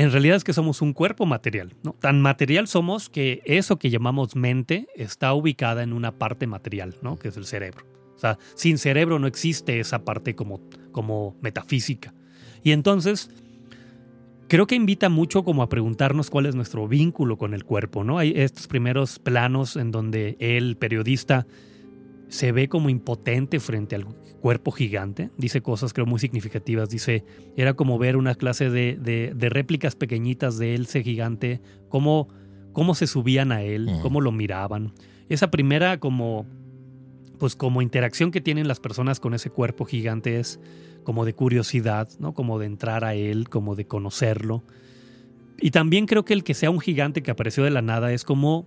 en realidad es que somos un cuerpo material, ¿no? Tan material somos que eso que llamamos mente está ubicada en una parte material, ¿no? Que es el cerebro. O sea, sin cerebro no existe esa parte como, como metafísica. Y entonces, creo que invita mucho como a preguntarnos cuál es nuestro vínculo con el cuerpo, ¿no? Hay estos primeros planos en donde el periodista se ve como impotente frente al cuerpo gigante. Dice cosas creo muy significativas. Dice, era como ver una clase de, de, réplicas pequeñitas de él, ese gigante, cómo, cómo se subían a él, cómo lo miraban. Esa primera como pues como interacción que tienen las personas con ese cuerpo gigante es como de curiosidad, ¿no? Como de entrar a él, como de conocerlo. Y también creo que el que sea un gigante que apareció de la nada es como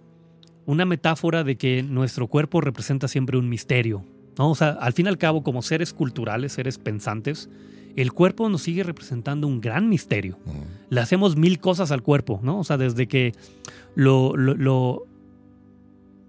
una metáfora de que nuestro cuerpo representa siempre un misterio. ¿no? O sea, al fin y al cabo, como seres culturales, seres pensantes, el cuerpo nos sigue representando un gran misterio. Le hacemos mil cosas al cuerpo, ¿no? O sea, desde que lo, lo,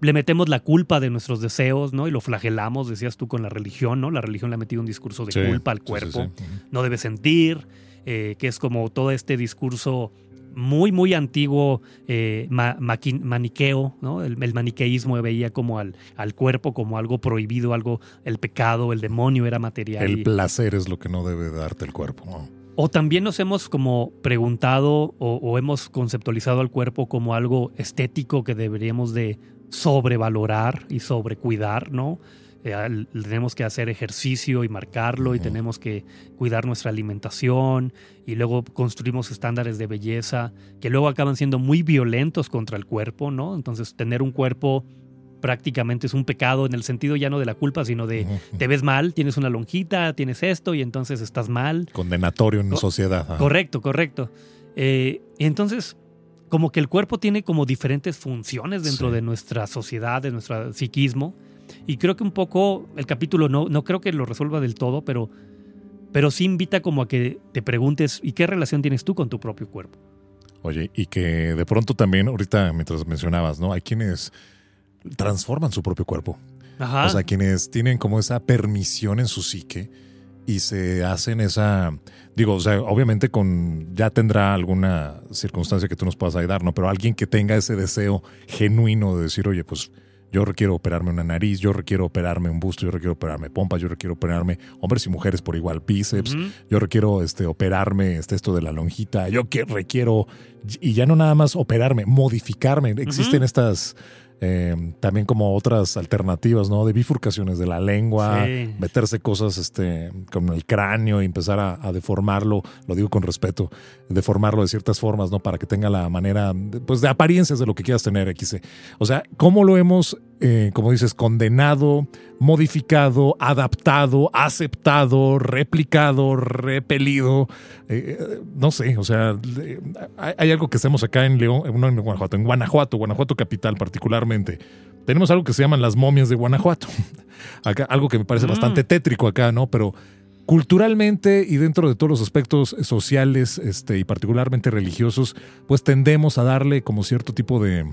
le metemos la culpa de nuestros deseos, ¿no? Y lo flagelamos, decías tú, con la religión, ¿no? La religión le ha metido un discurso de culpa al cuerpo. no debe sentir, eh, que es como todo este discurso muy, muy antiguo eh, maniqueo, ¿no? El, maniqueísmo veía como al, al, cuerpo como algo prohibido, algo, el pecado, el demonio era material. El placer es lo que no debe darte el cuerpo. O también nos hemos como preguntado o, o, hemos conceptualizado al cuerpo como algo estético que deberíamos de sobrevalorar y sobrecuidar, ¿no? Eh, tenemos que hacer ejercicio y marcarlo y tenemos que cuidar nuestra alimentación y luego construimos estándares de belleza que luego acaban siendo muy violentos contra el cuerpo, ¿no? Entonces tener un cuerpo prácticamente es un pecado en el sentido ya no de la culpa, sino de te ves mal, tienes una lonjita, tienes esto y entonces estás mal. Condenatorio en la sociedad. Correcto, correcto. Eh, entonces, como que el cuerpo tiene como diferentes funciones dentro de nuestra sociedad, de nuestro psiquismo. Y creo que un poco el capítulo no, no creo que lo resuelva del todo, pero, pero sí invita como a que te preguntes, ¿y qué relación tienes tú con tu propio cuerpo? Oye, y que de pronto también, ahorita mientras mencionabas, ¿no? Hay quienes transforman su propio cuerpo. O sea, quienes tienen como esa permisión en su psique y se hacen esa, digo, o sea, obviamente con, ya tendrá alguna circunstancia que tú nos puedas ayudar, ¿no? Pero alguien que tenga ese deseo genuino de decir, oye, pues yo requiero operarme una nariz, yo requiero operarme un busto, yo requiero operarme pompas, yo requiero operarme hombres y mujeres por igual bíceps, yo requiero este, operarme este, esto de la lonjita, yo que requiero, y ya no nada más operarme, modificarme. Existen estas eh, también como otras alternativas, ¿no? De bifurcaciones de la lengua, meterse cosas este, con el cráneo y empezar a, deformarlo, lo digo con respeto, deformarlo de ciertas formas, ¿no? Para que tenga la manera, pues de apariencias de lo que quieras tener, XC. O sea, ¿cómo lo hemos, eh, como dices, condenado, modificado, adaptado, aceptado, replicado, repelido? Eh, no sé, o sea, hay, algo que hacemos acá en León, en Guanajuato, en Guanajuato, Guanajuato capital particularmente tenemos algo que se llaman las momias de Guanajuato. Acá, algo que me parece mm. bastante tétrico acá, ¿no? Pero culturalmente y dentro de todos los aspectos sociales este, y particularmente religiosos, pues tendemos a darle como cierto tipo de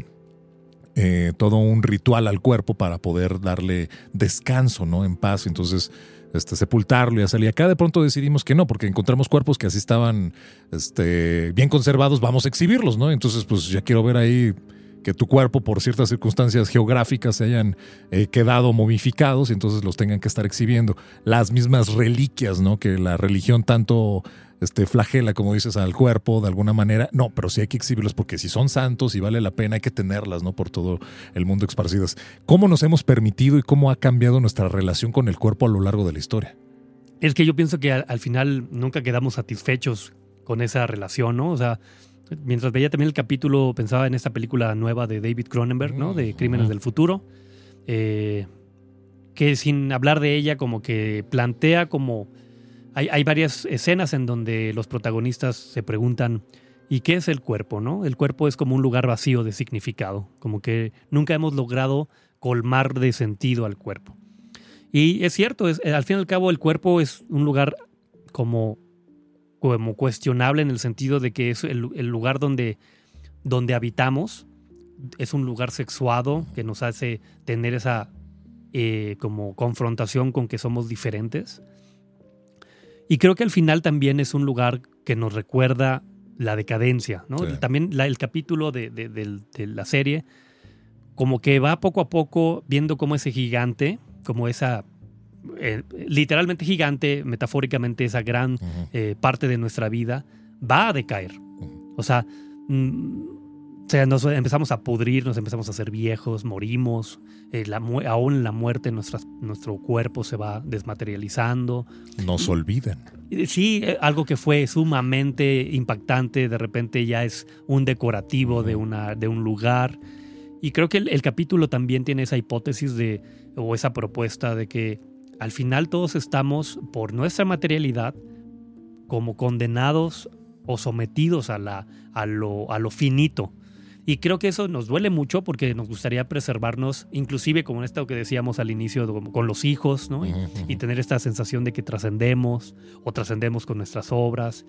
eh, todo un ritual al cuerpo para poder darle descanso, ¿no? En paz. Entonces, este, sepultarlo y hacerlo. Y acá de pronto decidimos que no, porque encontramos cuerpos que así estaban este, bien conservados, vamos a exhibirlos, ¿no? Entonces, pues ya quiero ver ahí que tu cuerpo por ciertas circunstancias geográficas se hayan eh, quedado momificados y entonces los tengan que estar exhibiendo. Las mismas reliquias, ¿no? Que la religión tanto este, flagela, como dices, al cuerpo de alguna manera. No, pero sí hay que exhibirlos porque si son santos y vale la pena, hay que tenerlas, ¿no? Por todo el mundo esparcidas. ¿Cómo nos hemos permitido y cómo ha cambiado nuestra relación con el cuerpo a lo largo de la historia? Es que yo pienso que al, al final nunca quedamos satisfechos con esa relación, ¿no? O sea, mientras veía también el capítulo, pensaba en esta película nueva de David Cronenberg, ¿no? De Crímenes del Futuro. Eh, que sin hablar de ella, como que plantea como. Hay, varias escenas en donde los protagonistas se preguntan. ¿Y qué es el cuerpo? ¿no? El cuerpo es como un lugar vacío de significado, como que nunca hemos logrado colmar de sentido al cuerpo. Y es cierto, es, al fin y al cabo el cuerpo es un lugar como como cuestionable en el sentido de que es el, lugar donde, donde habitamos, es un lugar sexuado que nos hace tener esa eh, como confrontación con que somos diferentes. Y creo que al final también es un lugar que nos recuerda la decadencia, ¿no? También el capítulo de, de, la serie, como que va poco a poco viendo cómo ese gigante, como esa eh, literalmente gigante, metafóricamente esa gran eh, parte de nuestra vida, va a decaer. O sea, mm, sea, nos empezamos a pudrir, nos empezamos a hacer viejos, morimos, eh, aún en la muerte nuestro cuerpo se va desmaterializando. Nos olvidan. Sí, algo que fue sumamente impactante, de repente ya es un decorativo de, una, de un lugar. Y creo que el, capítulo también tiene esa hipótesis de o esa propuesta de que al final todos estamos por nuestra materialidad como condenados o sometidos a, la, a, lo, a lo finito. Y creo que eso nos duele mucho porque nos gustaría preservarnos, inclusive como en esto que decíamos al inicio, con los hijos, ¿no? Y, y tener esta sensación de que trascendemos o trascendemos con nuestras obras.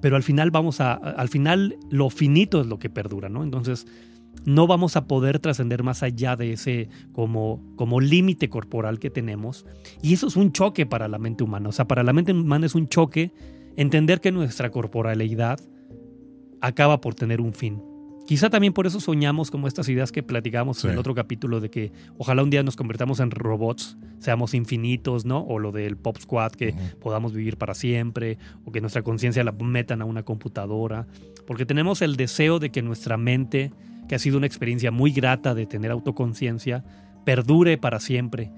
Pero al final vamos a, al final lo finito es lo que perdura, ¿no? Entonces no vamos a poder trascender más allá de ese como, como límite corporal que tenemos. Y eso es un choque para la mente humana. O sea, para la mente humana es un choque entender que nuestra corporalidad acaba por tener un fin. Quizá también por eso soñamos como estas ideas que platicamos en el otro capítulo de que ojalá un día nos convertamos en robots, seamos infinitos, ¿no? O lo del Pop Squad, que podamos vivir para siempre, o que nuestra conciencia la metan a una computadora, porque tenemos el deseo de que nuestra mente, que ha sido una experiencia muy grata de tener autoconciencia, perdure para siempre.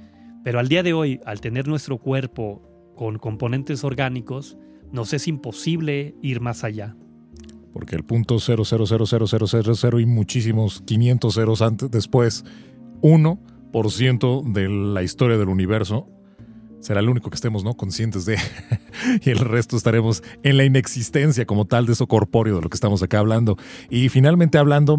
Pero al día de hoy, al tener nuestro cuerpo con componentes orgánicos, nos es imposible ir más allá porque el punto 0000000 y muchísimos 500 ceros antes, después, 1% de la historia del universo será el único que estemos ¿no? conscientes de, y el resto estaremos en la inexistencia como tal de eso corpóreo de lo que estamos acá hablando. Y finalmente hablando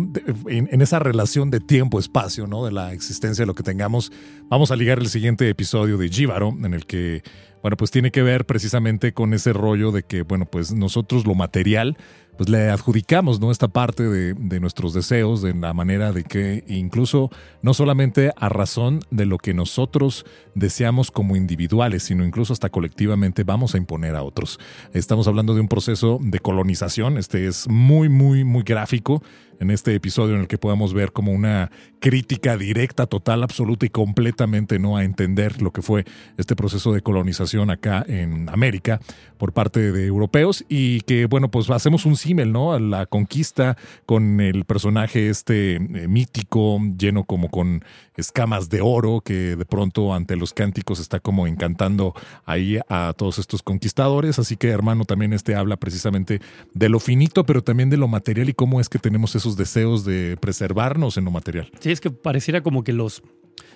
en, esa relación de tiempo-espacio, ¿no? de la existencia de lo que tengamos, vamos a ligar el siguiente episodio de Jíbaro, en el que, bueno, pues tiene que ver precisamente con ese rollo de que, bueno, pues nosotros lo material pues le adjudicamos ¿no? esta parte de, de, nuestros deseos, de la manera de que incluso no solamente a razón de lo que nosotros deseamos como individuales, sino incluso hasta colectivamente vamos a imponer a otros. Estamos hablando de un proceso de colonización, este es muy, muy, muy gráfico en este episodio en el que podamos ver como una crítica directa, total, absoluta y completamente no a entender lo que fue este proceso de colonización acá en América por parte de europeos y que bueno pues hacemos un símil no a la conquista con el personaje este eh, mítico lleno como con escamas de oro que de pronto ante los cánticos está como encantando ahí a todos estos conquistadores. Así que hermano también este habla precisamente de lo finito pero también de lo material y cómo es que tenemos esos deseos de preservarnos en lo material Sí, es que pareciera como que los,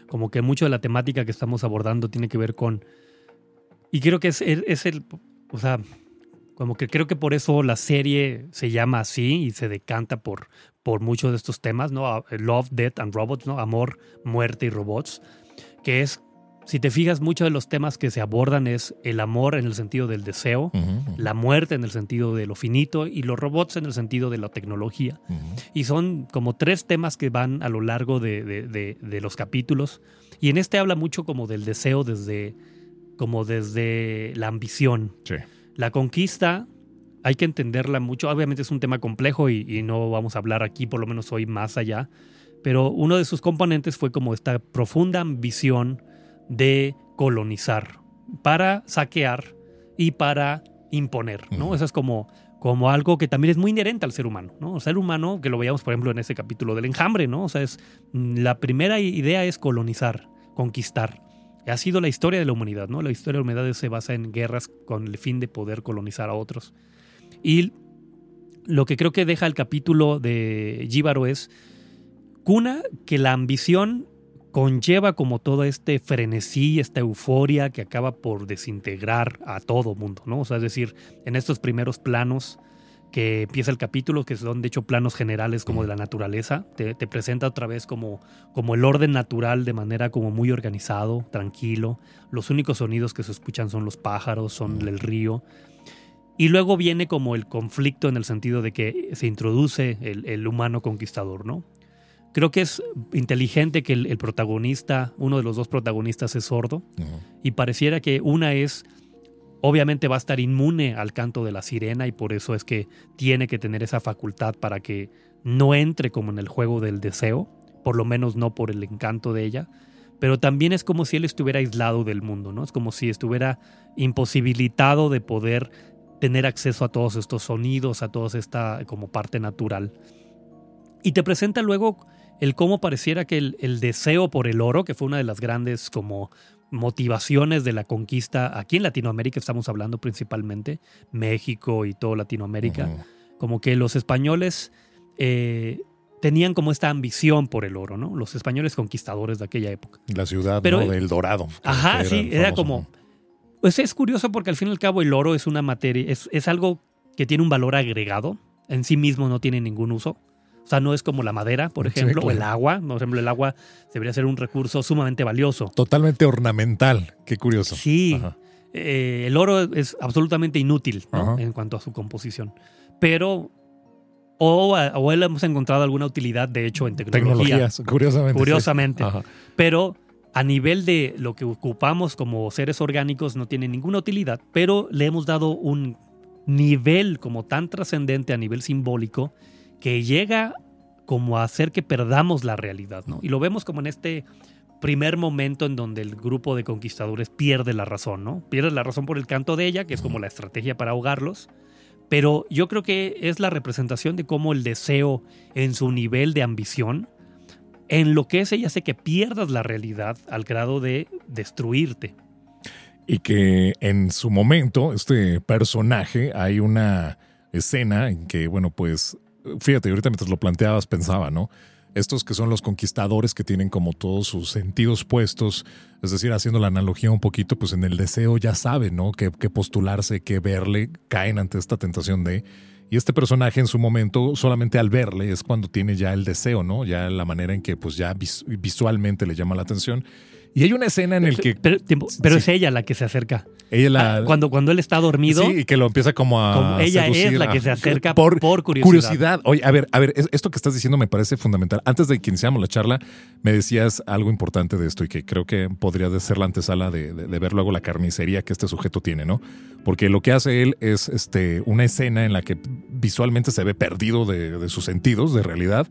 como que mucho de la temática que estamos abordando tiene que ver con, y creo que es, es el, o sea, como que creo que por eso la serie se llama así y se decanta por, por muchos de estos temas, ¿no? Love, Death and Robots, ¿no? Amor, muerte y robots, que es si te fijas, muchos de los temas que se abordan es el amor en el sentido del deseo, la muerte en el sentido de lo finito y los robots en el sentido de la tecnología. Y son como tres temas que van a lo largo de, los capítulos. Y en este habla mucho como del deseo desde, como desde la ambición. La conquista hay que entenderla mucho. Obviamente es un tema complejo y, y no vamos a hablar aquí, por lo menos hoy, más allá. Pero uno de sus componentes fue como esta profunda ambición de colonizar, para saquear y para imponer, ¿no? Eso es como, como algo que también es muy inherente al ser humano, ¿no? El ser humano, que lo veíamos, por ejemplo, en ese capítulo del enjambre, ¿no? O sea, es, mm, la primera idea es colonizar, conquistar. Ha sido la historia de la humanidad, ¿no? La historia de la humanidad se basa en guerras con el fin de poder colonizar a otros. Y lo que creo que deja el capítulo de Jíbaro es, cuna, que la ambición conlleva como todo este frenesí, esta euforia que acaba por desintegrar a todo mundo, ¿no? O sea, es decir, en estos primeros planos que empieza el capítulo, que son de hecho planos generales como de la naturaleza, te, presenta otra vez como, como el orden natural de manera como muy organizado, tranquilo. Los únicos sonidos que se escuchan son los pájaros, son el río. Y luego viene como el conflicto en el sentido de que se introduce el, el humano conquistador, ¿no? Creo que es inteligente que el, protagonista, uno de los dos protagonistas es sordo y pareciera que una es, obviamente va a estar inmune al canto de la sirena y por eso es que tiene que tener esa facultad para que no entre como en el juego del deseo, por lo menos no por el encanto de ella, pero también es como si él estuviera aislado del mundo, ¿no? Es como si estuviera imposibilitado de poder tener acceso a todos estos sonidos, a toda esta como parte natural. Y te presenta luego el cómo pareciera que el, deseo por el oro, que fue una de las grandes como motivaciones de la conquista aquí en Latinoamérica, estamos hablando principalmente, México y toda Latinoamérica, como que los españoles eh, tenían como esta ambición por el oro, ¿no? Los españoles conquistadores de aquella época. La ciudad Pero- ¿no? del Dorado. Ajá, sí, el era como... Pues es curioso porque al fin y al cabo el oro es una materia, es, es algo que tiene un valor agregado, en sí mismo no tiene ningún uso. O sea, no es como la madera, por Sí, ejemplo, o el agua. Por ejemplo, el agua debería ser un recurso sumamente valioso. Totalmente ornamental. Qué curioso. Sí, eh, el oro es absolutamente inútil en cuanto a su composición. Pero, o, o él hemos encontrado alguna utilidad, de hecho, en tecnología. Tecnologías, curiosamente. Curiosamente. Pero a nivel de lo que ocupamos como seres orgánicos no tiene ninguna utilidad, pero le hemos dado un nivel como tan trascendente a nivel simbólico que llega como a hacer que perdamos la realidad, ¿no? Y lo vemos como en este primer momento en donde el grupo de conquistadores pierde la razón, ¿no? Pierde la razón por el canto de ella, que es como la estrategia para ahogarlos, pero yo creo que es la representación de cómo el deseo en su nivel de ambición enloquece y hace que pierdas la realidad al grado de destruirte. Y que en su momento, este personaje, hay una escena en que, bueno, pues, fíjate, ahorita mientras lo planteabas pensaba, ¿no? Estos que son los conquistadores que tienen como todos sus sentidos puestos, es decir, haciendo la analogía un poquito, pues en el deseo ya saben, ¿no? Que, postularse, que verle, caen ante esta tentación de... Y este personaje en su momento, solamente al verle, es cuando tiene ya el deseo, ¿no? Ya la manera en que pues ya vis- visualmente le llama la atención. Y hay una escena en el que Pero, tiempo, pero Sí. es ella la que se acerca. ella la... Ah, cuando, cuando él está dormido, Sí, y que lo empieza como a. Como ella es la que se acerca por curiosidad. Oye, a ver, a ver, es- esto que estás diciendo me parece fundamental. Antes de que iniciamos la charla, me decías algo importante de esto y que creo que podría ser la antesala de, de- de ver luego la carnicería que este sujeto tiene, ¿no? Porque lo que hace él es este, una escena en la que visualmente se ve perdido de, de sus sentidos, de realidad.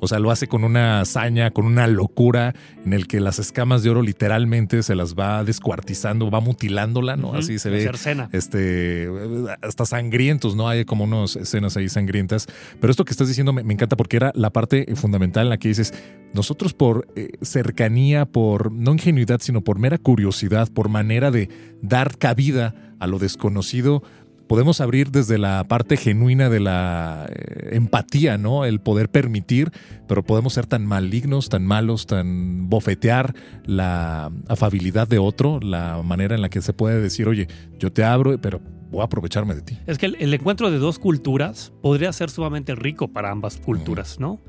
O sea, lo hace con una hazaña, con una locura, en el que las escamas de oro literalmente se las va descuartizando, va mutilándola, ¿no? Así se ve cercena. este, hasta sangrientos, ¿no? Hay como unas escenas ahí sangrientas. Pero esto que estás diciendo me, me encanta porque era la parte fundamental en la que dices, nosotros por eh, cercanía, por no ingenuidad, sino por mera curiosidad, por manera de dar cabida a lo desconocido, podemos abrir desde la parte genuina de la eh, empatía, ¿no? El poder permitir, pero podemos ser tan malignos, tan malos, tan bofetear la afabilidad de otro, la manera en la que se puede decir, oye, yo te abro, pero voy a aprovecharme de ti. Es que el, el encuentro de dos culturas podría ser sumamente rico para ambas culturas, ¿no?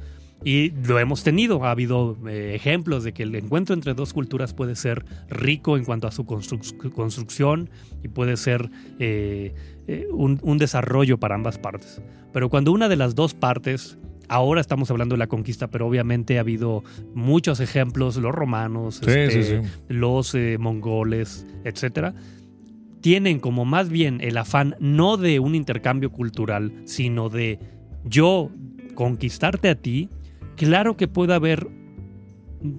Y lo hemos tenido. Ha habido eh, ejemplos de que el encuentro entre dos culturas puede ser rico en cuanto a su construc- construcción y puede ser eh, eh, un, un desarrollo para ambas partes. Pero cuando una de las dos partes, ahora estamos hablando de la conquista, pero obviamente ha habido muchos ejemplos, los romanos, este, los mongoles, etcétera, tienen como más bien el afán no de un intercambio cultural, sino de yo conquistarte a ti, claro que puede haber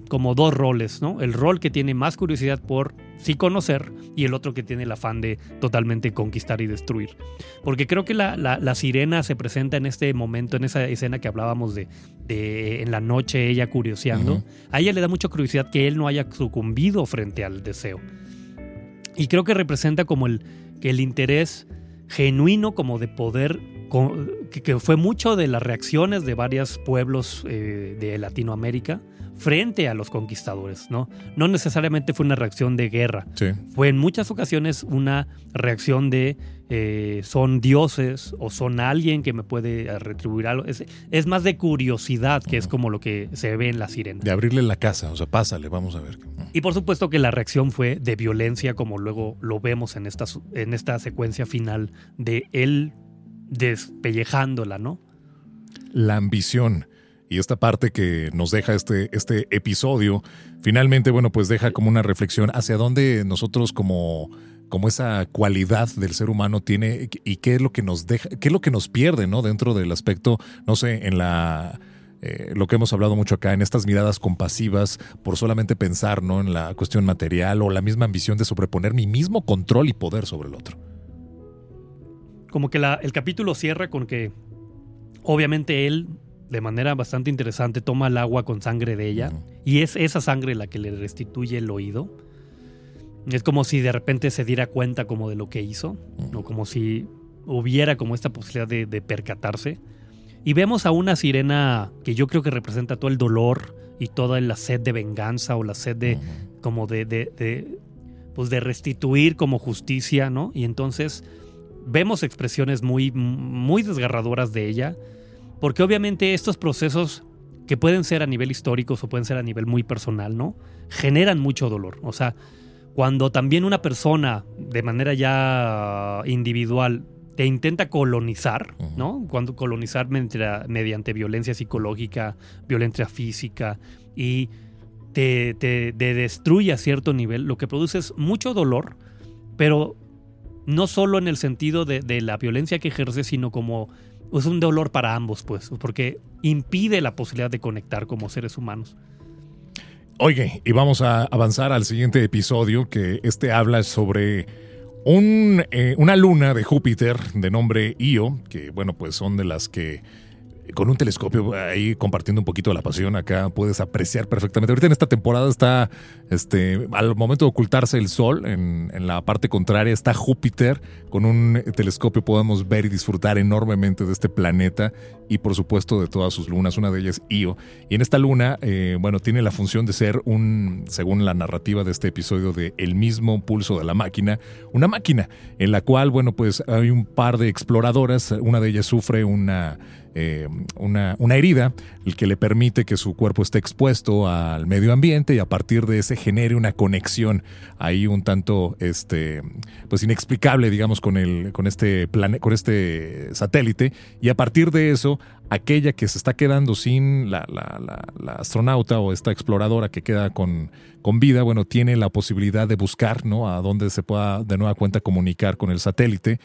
como dos roles, ¿no? El rol que tiene más curiosidad por sí conocer y el otro que tiene el afán de totalmente conquistar y destruir. Porque creo que la, la- la sirena se presenta en este momento, en esa escena que hablábamos de, de en la noche ella curioseando. A ella le da mucha curiosidad que él no haya sucumbido frente al deseo. Y creo que representa como el, que el interés genuino como de poder, que, que fue mucho de las reacciones de varios pueblos eh, de Latinoamérica frente a los conquistadores, ¿no? No necesariamente fue una reacción de guerra, Sí. fue en muchas ocasiones una reacción de eh, son dioses o son alguien que me puede eh, retribuir algo. Es, es más de curiosidad, que es como lo que se ve en la sirena. De abrirle la casa, o sea, pásale, vamos a ver. Y por supuesto que la reacción fue de violencia, como luego lo vemos en esta, en esta secuencia final de él despellejándola, ¿no? La ambición y esta parte que nos deja este, este episodio, finalmente, bueno, pues deja como una reflexión hacia dónde nosotros como, como esa cualidad del ser humano tiene y qué es lo que nos deja, qué es lo que nos pierde, ¿no? Dentro del aspecto, no sé, en la... eh, lo que hemos hablado mucho acá, en estas miradas compasivas por solamente pensar ¿no? en la cuestión material o la misma ambición de sobreponer mi mismo control y poder sobre el otro. Como que la- el capítulo cierra con que obviamente él, de manera bastante interesante, toma el agua con sangre de ella y es esa sangre la que le restituye el oído. Es como si de repente se diera cuenta como de lo que hizo, o como si hubiera como esta posibilidad de, de percatarse. Y vemos a una sirena que yo creo que representa todo el dolor y toda la sed de venganza o la sed de como de, de, de, pues de restituir como justicia, ¿no? Y entonces vemos expresiones muy, muy desgarradoras de ella, porque obviamente estos procesos que pueden ser a nivel histórico o pueden ser a nivel muy personal, ¿no? Generan mucho dolor. O sea, cuando también una persona de manera ya individual te intenta colonizar, ¿no? Cuando colonizar mediante, violencia psicológica, violencia física y te, destruye a cierto nivel, lo que produce es mucho dolor, pero no solo en el sentido de, de la violencia que ejerce, sino como es un dolor para ambos, pues, porque impide la posibilidad de conectar como seres humanos. Oye, y vamos a avanzar al siguiente episodio, que este habla sobre un, eh, una luna de Júpiter de nombre Io, que bueno, pues son de las que con un telescopio ahí compartiendo un poquito de la pasión acá puedes apreciar perfectamente. Ahorita en esta temporada está, este, al momento de ocultarse el sol, en, en, la parte contraria está Júpiter. Con un telescopio podemos ver y disfrutar enormemente de este planeta y por supuesto de todas sus lunas. Una de ellas Io. Y en esta luna, eh, bueno, tiene la función de ser un, según la narrativa de este episodio, de el mismo pulso de la máquina, una máquina en la cual, bueno, pues hay un par de exploradoras. Una de ellas sufre una eh, una, una, herida, el que le permite que su cuerpo esté expuesto al medio ambiente y a partir de ese genere una conexión ahí un tanto este, pues inexplicable, digamos, con, el, con, este con este satélite. Y a partir de eso, aquella que se está quedando sin la, la, astronauta o esta exploradora que queda con, con vida, bueno, tiene la posibilidad de buscar, ¿no? A dónde se pueda de nueva cuenta comunicar con el satélite.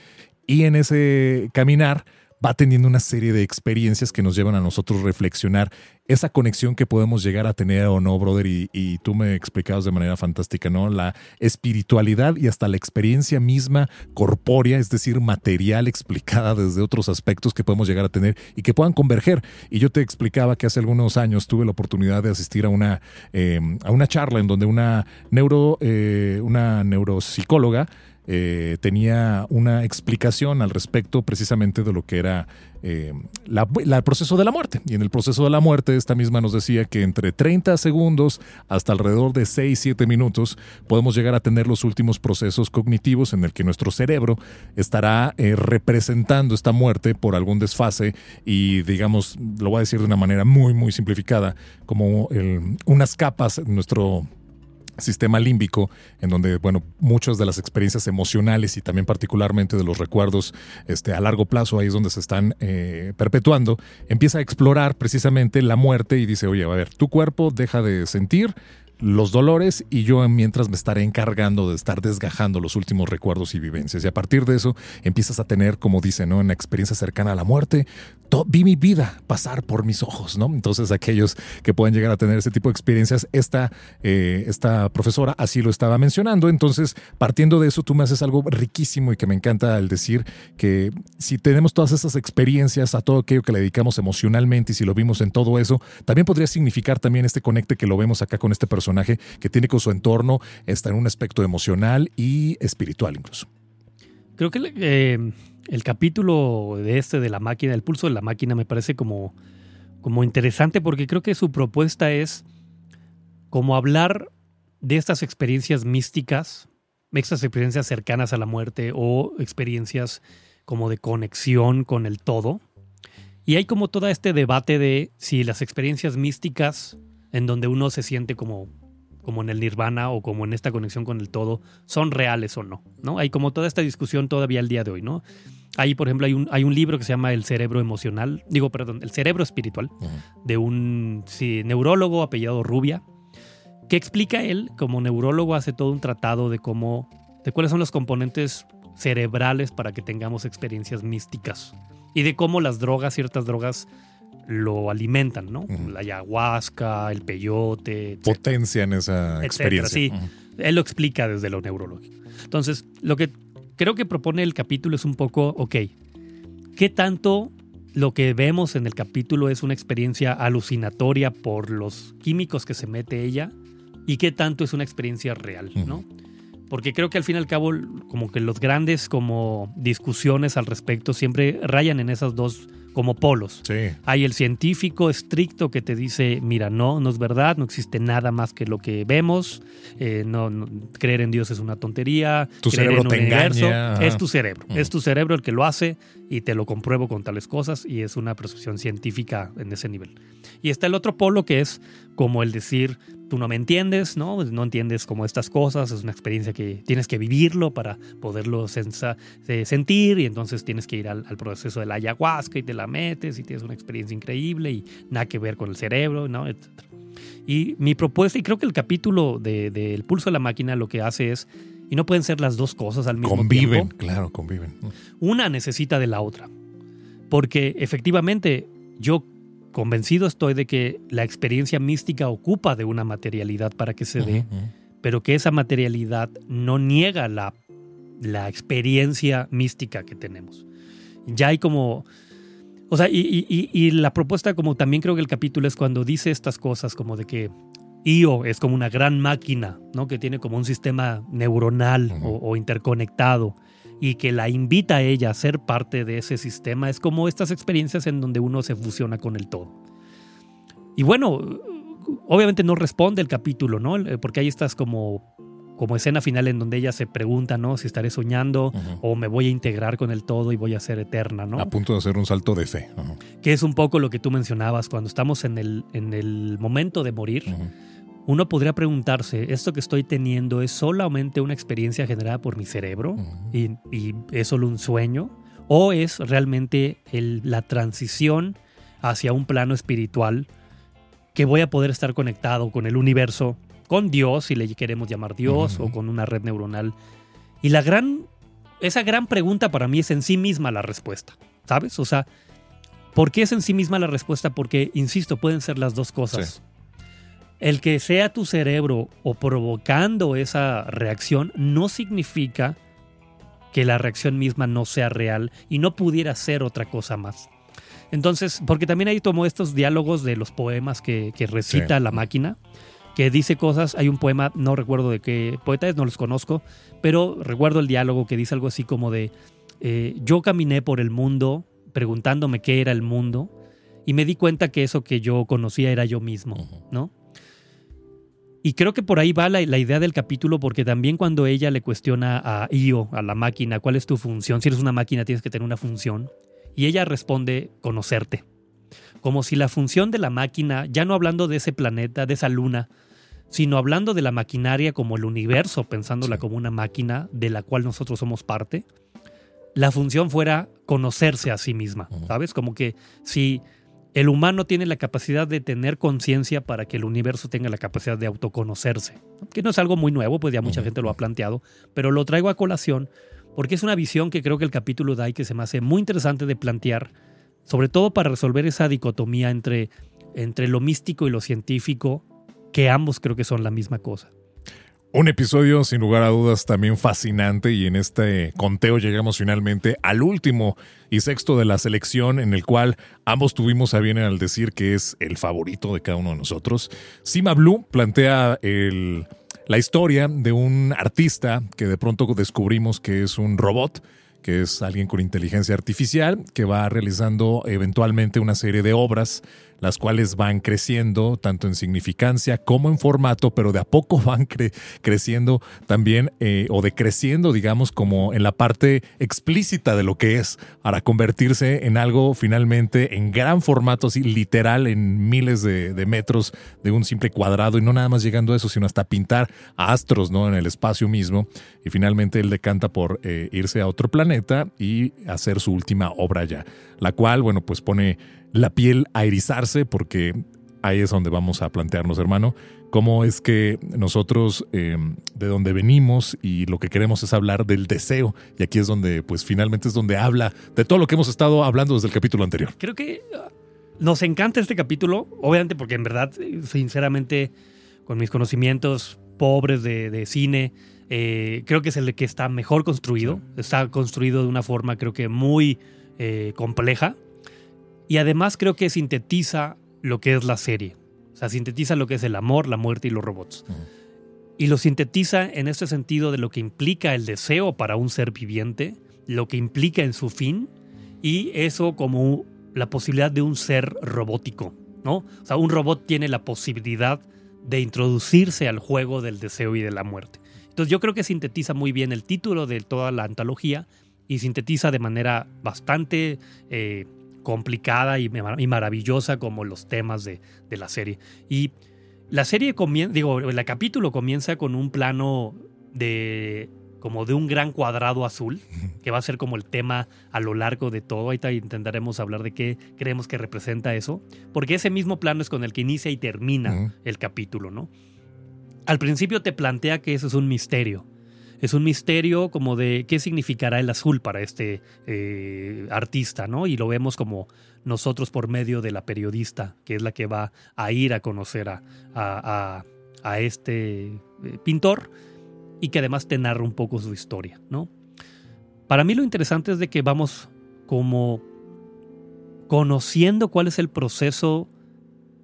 Y en ese caminar, va teniendo una serie de experiencias que nos llevan a nosotros reflexionar esa conexión que podemos llegar a tener o no, brother, y, tú me explicabas de manera fantástica, ¿no? La espiritualidad y hasta la experiencia misma corpórea, es decir, material explicada desde otros aspectos que podemos llegar a tener y que puedan converger. Y yo te explicaba que hace algunos años tuve la oportunidad de asistir a una, eh, a una charla en donde una, neuro, eh, una neuropsicóloga eh, tenía una explicación al respecto precisamente de lo que era eh, el proceso de la muerte. Y en el proceso de la muerte, esta misma nos decía que entre 30 segundos hasta alrededor de 6-7 minutos podemos llegar a tener los últimos procesos cognitivos en el que nuestro cerebro estará eh, representando esta muerte por algún desfase y digamos, lo voy a decir de una manera muy, muy simplificada, como unas capas en nuestro sistema límbico, en donde, bueno, muchas de las experiencias emocionales y también particularmente de los recuerdos este, a largo plazo, ahí es donde se están eh, perpetuando, empieza a explorar precisamente la muerte y dice, oye, a ver, tu cuerpo deja de sentir, los dolores y yo mientras me estaré encargando de estar desgajando los últimos recuerdos y vivencias. Y a partir de eso empiezas a tener, como dice, ¿no? Una experiencia cercana a la muerte. vi mi vida pasar por mis ojos, ¿no? Entonces aquellos que puedan llegar a tener ese tipo de experiencias, esta, eh, esta profesora así lo estaba mencionando. Entonces, partiendo de eso, tú me haces algo riquísimo y que me encanta al decir que si tenemos todas esas experiencias, a todo aquello que le dedicamos emocionalmente y si lo vimos en todo eso, también podría significar también este conecte que lo vemos acá con este personaje que tiene con su entorno, está en un aspecto emocional y espiritual incluso. Creo que eh, el capítulo de este de la máquina, el pulso de la máquina, me parece como, como interesante porque creo que su propuesta es como hablar de estas experiencias místicas, estas experiencias cercanas a la muerte o experiencias como de conexión con el todo. Y hay como todo este debate de si las experiencias místicas, en donde uno se siente como como en el nirvana o como en esta conexión con el todo, son reales o no, ¿no? Hay como toda esta discusión todavía al día de hoy, ¿no? Ahí, por ejemplo, hay un, hay un libro que se llama El cerebro emocional, digo, perdón, El cerebro espiritual, de un neurólogo apellidado Rubia, que explica él, como neurólogo, hace todo un tratado de cómo, de cuáles son los componentes cerebrales para que tengamos experiencias místicas y de cómo las drogas, ciertas drogas, lo alimentan, ¿no? La ayahuasca, el peyote. Potencian esa experiencia. Sí, él lo explica desde lo neurológico. Entonces, lo que creo que propone el capítulo es un poco, ok, ¿qué tanto lo que vemos en el capítulo es una experiencia alucinatoria por los químicos que se mete ella? ¿Y qué tanto es una experiencia real, ¿no? Porque creo que al fin y al cabo, como que los grandes como discusiones al respecto siempre rayan en esas dos como polos. Sí. Hay el científico estricto que te dice, mira, no, no es verdad, no existe nada más que lo que vemos, eh, no, no- creer en Dios es una tontería, Tu creer cerebro en un te universo, engaña, es tu cerebro, Ujú. es tu cerebro el que lo hace y te lo compruebo con tales cosas y es una percepción científica en ese nivel. Y está el otro polo que es como el decir, tú no me entiendes, ¿no? No entiendes como estas cosas, es una experiencia que tienes que vivirlo para poderlo sensa- eh, sentir y entonces tienes que ir al, al proceso de la ayahuasca y te la metes y tienes una experiencia increíble y nada que ver con el cerebro, ¿no? Etcétera. Y mi propuesta, y creo que el capítulo de, de El pulso de la máquina lo que hace es, y no pueden ser las dos cosas al mismo Conviven, tiempo, claro, conviven. una necesita de la otra. Porque efectivamente yo convencido estoy de que la experiencia mística ocupa de una materialidad para que se dé, pero que esa materialidad no niega la, la experiencia mística que tenemos. Ya hay como... O sea, y, y- la propuesta, como también creo que el capítulo es cuando dice estas cosas, como de que Io es como una gran máquina, ¿no? Que tiene como un sistema neuronal o interconectado y que la invita a ella a ser parte de ese sistema. Es como estas experiencias en donde uno se fusiona con el todo. Y bueno, obviamente no responde el capítulo, ¿no? Eh, Porque hay estas como, como escena final en donde ella se pregunta, ¿no? Si estaré soñando o me voy a integrar con el todo y voy a ser eterna, ¿no? A punto de hacer un salto de fe. Que es un poco lo que tú mencionabas, cuando estamos en el, en el momento de morir. Uno podría preguntarse, ¿esto que estoy teniendo es solamente una experiencia generada por mi cerebro y, y es solo un sueño? ¿O es realmente el- la transición hacia un plano espiritual que voy a poder estar conectado con el universo, con Dios, si le queremos llamar Dios, o con una red neuronal? Y la gran, esa gran pregunta para mí es en sí misma la respuesta, ¿sabes? O sea, ¿por qué es en sí misma la respuesta? Porque, insisto, pueden ser las dos cosas. El que sea tu cerebro o provocando esa reacción no significa que la reacción misma no sea real y no pudiera ser otra cosa más. Entonces, porque también ahí tomó estos diálogos de los poemas que, que recita Sí. la máquina, que dice cosas, hay un poema, no recuerdo de qué poeta es, no los conozco, pero recuerdo el diálogo que dice algo así como de, eh, yo caminé por el mundo preguntándome qué era el mundo y me di cuenta que eso que yo conocía era yo mismo. ¿no? Y creo que por ahí va la, la idea del capítulo, porque también cuando ella le cuestiona a Io, a la máquina, cuál es tu función, si eres una máquina tienes que tener una función, y ella responde conocerte. Como si la función de la máquina, ya no hablando de ese planeta, de esa luna, sino hablando de la maquinaria como el universo, pensándola Sí. como una máquina de la cual nosotros somos parte, la función fuera conocerse a sí misma. ¿sabes? Como que si el humano tiene la capacidad de tener conciencia para que el universo tenga la capacidad de autoconocerse, que no es algo muy nuevo, pues ya mucha gente lo ha planteado, pero lo traigo a colación porque es una visión que creo que el capítulo da y que se me hace muy interesante de plantear, sobre todo para resolver esa dicotomía entre, entre lo místico y lo científico, que ambos creo que son la misma cosa. Un episodio sin lugar a dudas también fascinante y en este conteo llegamos finalmente al último y sexto de la selección en el cual ambos tuvimos a bien al decir que es el favorito de cada uno de nosotros. Sima Blue plantea el- la historia de un artista que de pronto descubrimos que es un robot que es alguien con inteligencia artificial que va realizando eventualmente una serie de obras las cuales van creciendo tanto en significancia como en formato, pero de a poco van cre- creciendo también eh, o decreciendo, digamos, como en la parte explícita de lo que es, para convertirse en algo finalmente en gran formato, así literal, en miles de, de metros de un simple cuadrado, y no nada más llegando a eso, sino hasta pintar astros ¿no? en el espacio mismo. Y finalmente él decanta por eh, irse a otro planeta y hacer su última obra ya, la cual, bueno, pues pone la piel a erizarse porque ahí es donde vamos a plantearnos, hermano, cómo es que nosotros eh, de donde venimos y lo que queremos es hablar del deseo. Y aquí es donde, pues finalmente es donde habla de todo lo que hemos estado hablando desde el capítulo anterior. Creo que uh, nos encanta este capítulo, obviamente porque en verdad, sinceramente, con mis conocimientos pobres de, de cine, eh, creo que es el que está mejor construido. Está construido de una forma creo que muy eh, compleja. Y además creo que sintetiza lo que es la serie. O sea, sintetiza lo que es el amor, la muerte y los robots. Y lo sintetiza en este sentido de lo que implica el deseo para un ser viviente, lo que implica en su fin, y eso como la posibilidad de un ser robótico, ¿no? O sea, un robot tiene la posibilidad de introducirse al juego del deseo y de la muerte. Entonces yo creo que sintetiza muy bien el título de toda la antología y sintetiza de manera bastante eh, complicada y, maravillosa como los temas de, de la serie. Y la serie comienza, digo, el capítulo comienza con un plano de como de un gran cuadrado azul, que va a ser como el tema a lo largo de todo. Ahorita intentaremos hablar de qué creemos que representa eso, porque ese mismo plano es con el que inicia y termina el capítulo, ¿no? Al principio te plantea que eso es un misterio. Es un misterio como de qué significará el azul para este eh, artista, ¿no? Y lo vemos como nosotros por medio de la periodista, que es la que va a ir a conocer a, a este eh, pintor y que además te narra un poco su historia, ¿no? Para mí lo interesante es de que vamos como conociendo cuál es el proceso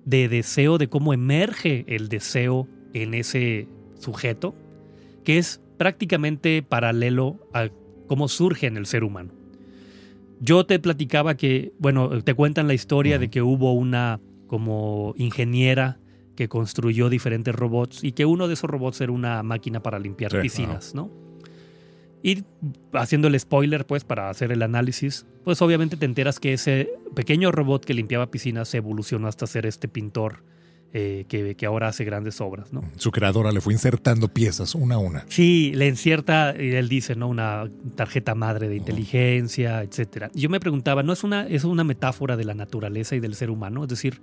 de deseo, de cómo emerge el deseo en ese sujeto, que es prácticamente paralelo a cómo surge en el ser humano. Yo te platicaba que, bueno, te cuentan la historia de que hubo una como ingeniera que construyó diferentes robots y que uno de esos robots era una máquina para limpiar piscinas, ¿no? Y haciendo el spoiler, pues, para hacer el análisis, pues obviamente te enteras que ese pequeño robot que limpiaba piscinas se evolucionó hasta ser este pintor eh, que, que, ahora hace grandes obras, ¿no? Su creadora le fue insertando piezas una a una. Sí, le incierta, y él dice, ¿no? Una tarjeta madre de inteligencia, etcétera. Yo me preguntaba, ¿no es una, es una metáfora de la naturaleza y del ser humano? Es decir,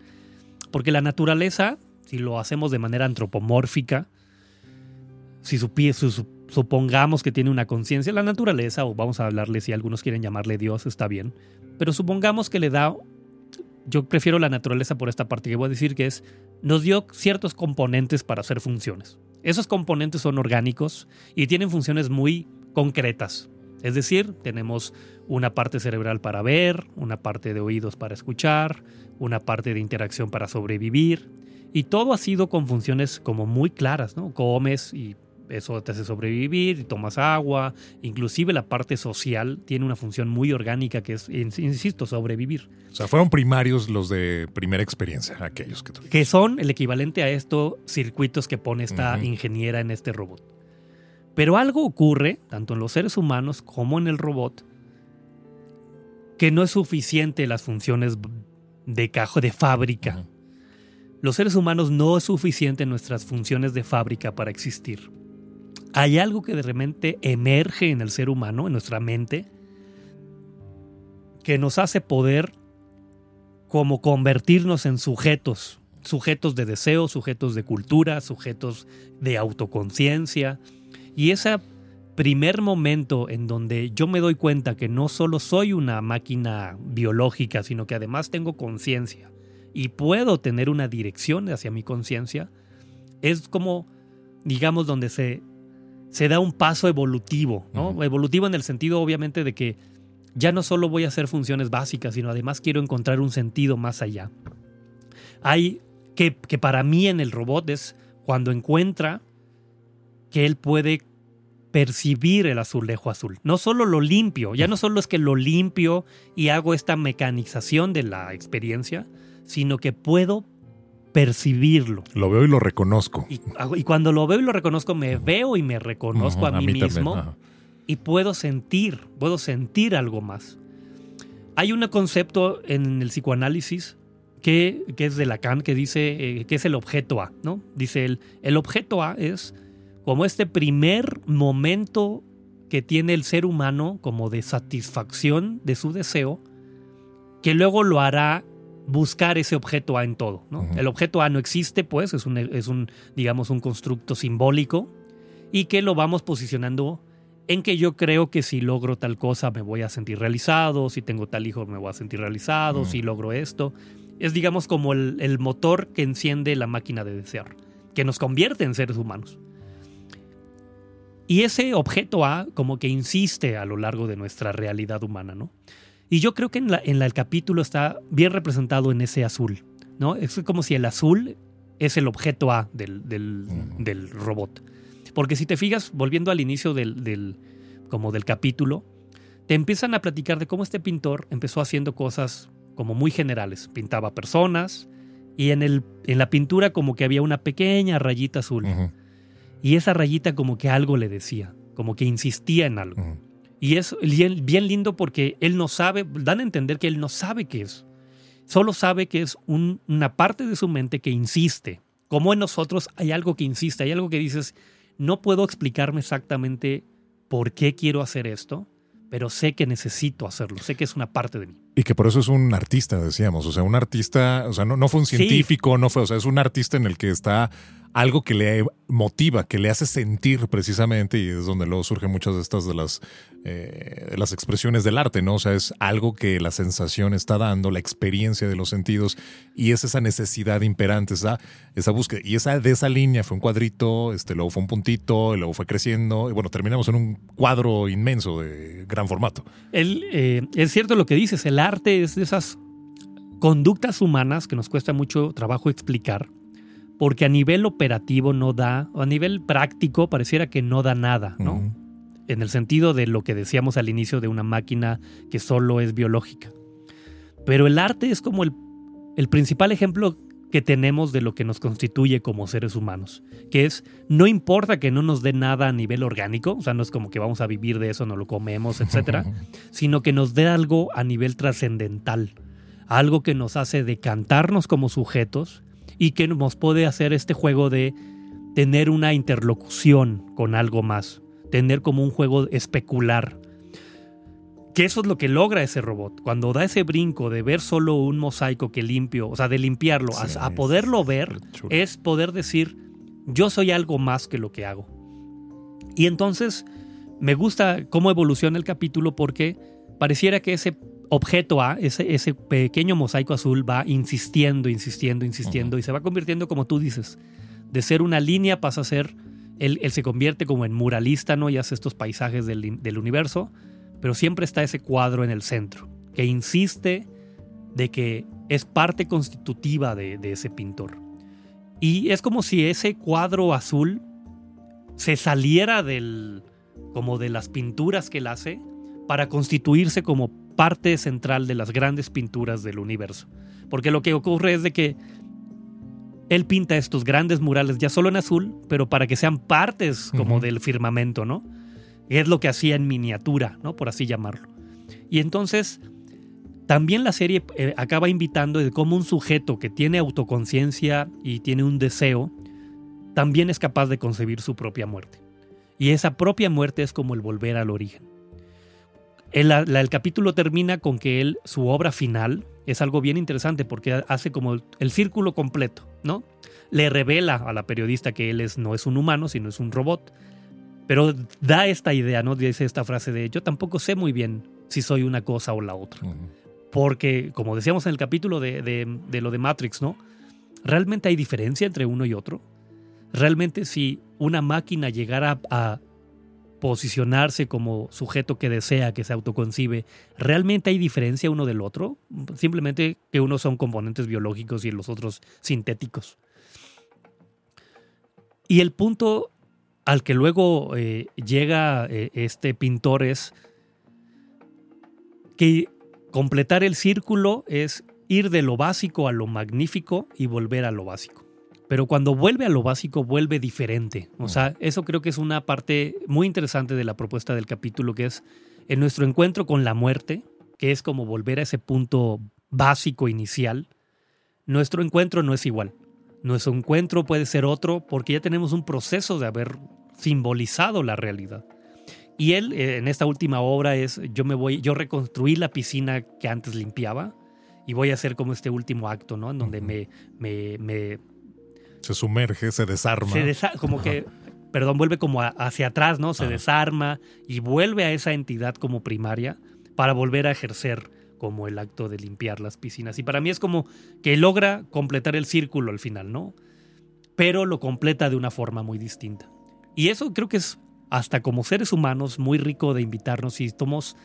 porque la naturaleza si lo hacemos de manera antropomórfica, si supongamos que tiene una conciencia, la naturaleza, o vamos a hablarle si algunos quieren llamarle Dios, está bien, pero supongamos que le da, yo prefiero la naturaleza por esta parte que voy a decir que es, nos dio ciertos componentes para hacer funciones. Esos componentes son orgánicos y tienen funciones muy concretas. Es decir, tenemos una parte cerebral para ver, una parte de oídos para escuchar, una parte de interacción para sobrevivir, y todo ha sido con funciones como muy claras, ¿no? Comes y eso te hace sobrevivir, y tomas agua, inclusive la parte social tiene una función muy orgánica que es, insisto, sobrevivir. O sea, fueron primarios los de primera experiencia, aquellos que Que son el equivalente a estos circuitos que pone esta ingeniera en este robot. Pero algo ocurre, tanto en los seres humanos como en el robot, que no es suficiente las funciones de cajo de fábrica. Los seres humanos no es suficiente en nuestras funciones de fábrica para existir. Hay algo que de repente emerge en el ser humano, en nuestra mente, que nos hace poder como convertirnos en sujetos, sujetos de deseo, sujetos de cultura, sujetos de autoconciencia. Y ese primer momento en donde yo me doy cuenta que no solo soy una máquina biológica, sino que además tengo conciencia, y puedo tener una dirección hacia mi conciencia, es como, digamos, donde se, se da un paso evolutivo, ¿no? Evolutivo en el sentido, obviamente, de que ya no solo voy a hacer funciones básicas, sino además quiero encontrar un sentido más allá. Hay que, que para mí en el robot es cuando encuentra que él puede percibir el azulejo azul. No solo lo limpio, ya no solo es que lo limpio y hago esta mecanización de la experiencia, sino que puedo percibirlo. Lo veo y lo reconozco. Y, cuando lo veo y lo reconozco, me veo y me reconozco a, mí mismo y puedo sentir, puedo sentir algo más. Hay un concepto en el psicoanálisis que, es de Lacan que dice eh, que es el objeto A, ¿no? Dice el objeto A es como este primer momento que tiene el ser humano como de satisfacción de su deseo, que luego lo hará buscar ese objeto A en todo. El objeto A no existe, pues, es un, es un, digamos, un constructo simbólico y que lo vamos posicionando en que yo creo que si logro tal cosa me voy a sentir realizado, si tengo tal hijo me voy a sentir realizado, si logro esto. Es, digamos, como el, el motor que enciende la máquina de desear, que nos convierte en seres humanos. Y ese objeto A como que insiste a lo largo de nuestra realidad humana, ¿no? Y yo creo que en, la, en el capítulo está bien representado en ese azul, ¿no? Es como si el azul es el objeto A del, del, robot. Porque si te fijas, volviendo al inicio del, del, como del capítulo, te empiezan a platicar de cómo este pintor empezó haciendo cosas como muy generales. Pintaba personas y en, el, en la pintura como que había una pequeña rayita azul. Y esa rayita como que algo le decía, como que insistía en algo. Y es bien, bien lindo porque él no sabe, dan a entender que él no sabe qué es. Solo sabe que es un- una parte de su mente que insiste. Como en nosotros hay algo que insiste, hay algo que dices, no puedo explicarme exactamente por qué quiero hacer esto, pero sé que necesito hacerlo, sé que es una parte de mí. Y que por eso es un artista, decíamos. O sea, un artista, o sea, no, no fue un Sí. científico, no fue, o sea, es un artista en el que está algo que le motiva, que le hace sentir precisamente, y es donde luego surgen muchas de estas de las, eh, las expresiones del arte, ¿no? O sea, es algo que la sensación está dando, la experiencia de los sentidos, y es esa necesidad imperante, esa, esa búsqueda. Y esa de esa línea fue un cuadrito, este, luego fue un puntito, y luego fue creciendo, y bueno, terminamos en un cuadro inmenso de gran formato. Él, eh, es cierto lo que dices, el arte es de esas conductas humanas que nos cuesta mucho trabajo explicar, porque a nivel operativo no da, o a nivel práctico pareciera que no da nada, ¿no? En el sentido de lo que decíamos al inicio de una máquina que solo es biológica. Pero el arte es como el, el principal ejemplo que tenemos de lo que nos constituye como seres humanos, que es, no importa que no nos dé nada a nivel orgánico, o sea, no es como que vamos a vivir de eso, no lo comemos, etcétera, sino que nos dé algo a nivel trascendental, algo que nos hace decantarnos como sujetos y que nos puede hacer este juego de tener una interlocución con algo más, tener como un juego especular. Que eso es lo que logra ese robot. Cuando da ese brinco de ver solo un mosaico que limpio, o sea, de limpiarlo, a- Sí, a, poderlo ver, chulo. es poder decir, yo soy algo más que lo que hago. Y entonces me gusta cómo evoluciona el capítulo porque pareciera que ese objeto A, ese, ese pequeño mosaico azul va insistiendo, insistiendo, insistiendo y se va convirtiendo, como tú dices, de ser una línea pasa a ser, él, él se convierte como en muralista, ¿no? Y hace estos paisajes del, del universo, pero siempre está ese cuadro en el centro, que insiste de que es parte constitutiva de, de ese pintor. Y es como si ese cuadro azul se saliera del, como de las pinturas que él hace para constituirse como parte central de las grandes pinturas del universo. Porque lo que ocurre es de que él pinta estos grandes murales ya solo en azul, pero para que sean partes como del firmamento, ¿no? Es lo que hacía en miniatura, ¿no? Por así llamarlo. Y entonces, también la serie eh, acaba invitando de cómo un sujeto que tiene autoconciencia y tiene un deseo, también es capaz de concebir su propia muerte. Y esa propia muerte es como el volver al origen. El, la- el capítulo termina con que él, su obra final, es algo bien interesante porque hace como el, el círculo completo, ¿no? Le revela a la periodista que él es, no es un humano, sino es un robot. Pero da esta idea, ¿no? Dice esta frase de yo tampoco sé muy bien si soy una cosa o la otra. Porque, como decíamos en el capítulo de, de- de lo de Matrix, ¿no? ¿Realmente hay diferencia entre uno y otro? ¿Realmente si una máquina llegara a posicionarse como sujeto que desea, que se autoconcibe, ¿realmente hay diferencia uno del otro? Simplemente que unos son componentes biológicos y los otros sintéticos. Y el punto al que luego eh, llega eh, este pintor es que completar el círculo es ir de lo básico a lo magnífico y volver a lo básico. Pero cuando vuelve a lo básico, vuelve diferente. O sea, eso creo que es una parte muy interesante de la propuesta del capítulo, que es en nuestro encuentro con la muerte, que es como volver a ese punto básico inicial, nuestro encuentro no es igual. Nuestro encuentro puede ser otro porque ya tenemos un proceso de haber simbolizado la realidad. Y él eh, en esta última obra es yo me voy, yo reconstruí la piscina que antes limpiaba y voy a hacer como este último acto, ¿no? En donde me, me Se sumerge, se desarma. se desa- como que, perdón, vuelve como a- hacia atrás, ¿no? Se Ajá. desarma y vuelve a esa entidad como primaria para volver a ejercer como el acto de limpiar las piscinas. Y para mí es como que logra completar el círculo al final, ¿no? Pero lo completa de una forma muy distinta. Y eso creo que es hasta como seres humanos muy rico de invitarnos y somos...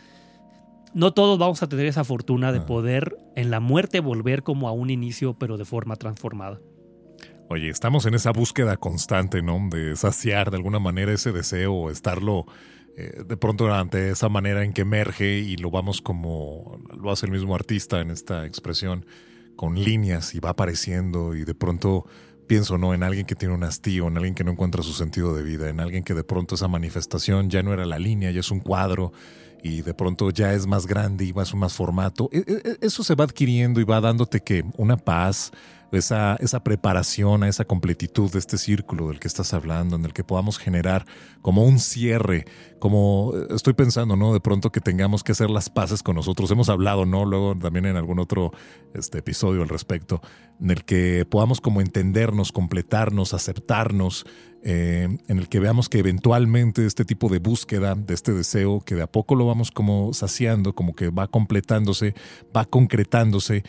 No todos vamos a tener esa fortuna de poder en la muerte volver como a un inicio, pero de forma transformada. Oye, estamos en esa búsqueda constante, ¿no? De saciar de alguna manera ese deseo estarlo eh, de pronto ante esa manera en que emerge y lo vamos como lo hace el mismo artista en esta expresión con líneas y va apareciendo y de pronto pienso no en alguien que tiene un hastío, en alguien que no encuentra su sentido de vida, en alguien que de pronto esa manifestación ya no era la línea, ya es un cuadro y de pronto ya es más grande y más más formato. E, e, e, eso se va adquiriendo y va dándote que una paz, esa, esa preparación a esa completitud de este círculo del que estás hablando, en el que podamos generar como un cierre, como eh, estoy pensando, ¿no? De pronto que tengamos que hacer las paces con nosotros. Hemos hablado, ¿no? Luego también en algún otro este, episodio al respecto, en el que podamos como entendernos, completarnos, aceptarnos, eh, en el que veamos que eventualmente este tipo de búsqueda, de este deseo, que de a poco lo vamos como saciando, como que va completándose, va concretándose,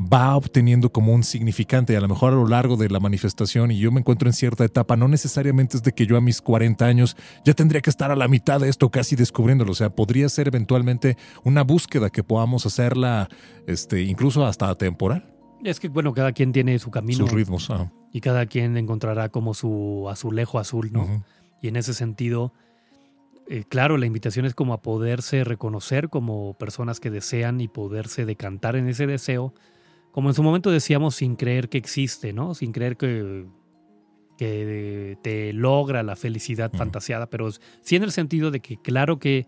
va obteniendo como un significante, a lo mejor a lo largo de la manifestación, y yo me encuentro en cierta etapa, no necesariamente es de que yo a mis 40 años ya tendría que estar a la mitad de esto casi descubriéndolo, o sea, podría ser eventualmente una búsqueda que podamos hacerla este, incluso hasta temporal. Es que, bueno, cada quien tiene su camino. Sus ritmos. Y cada quien encontrará como su azulejo azul, ¿no? Y en ese sentido, eh, claro, la invitación es como a poderse reconocer como personas que desean y poderse decantar en ese deseo como en su momento decíamos, sin creer que existe, ¿no? Sin creer que, que te logra la felicidad fantaseada, pero sí en el sentido de que claro que,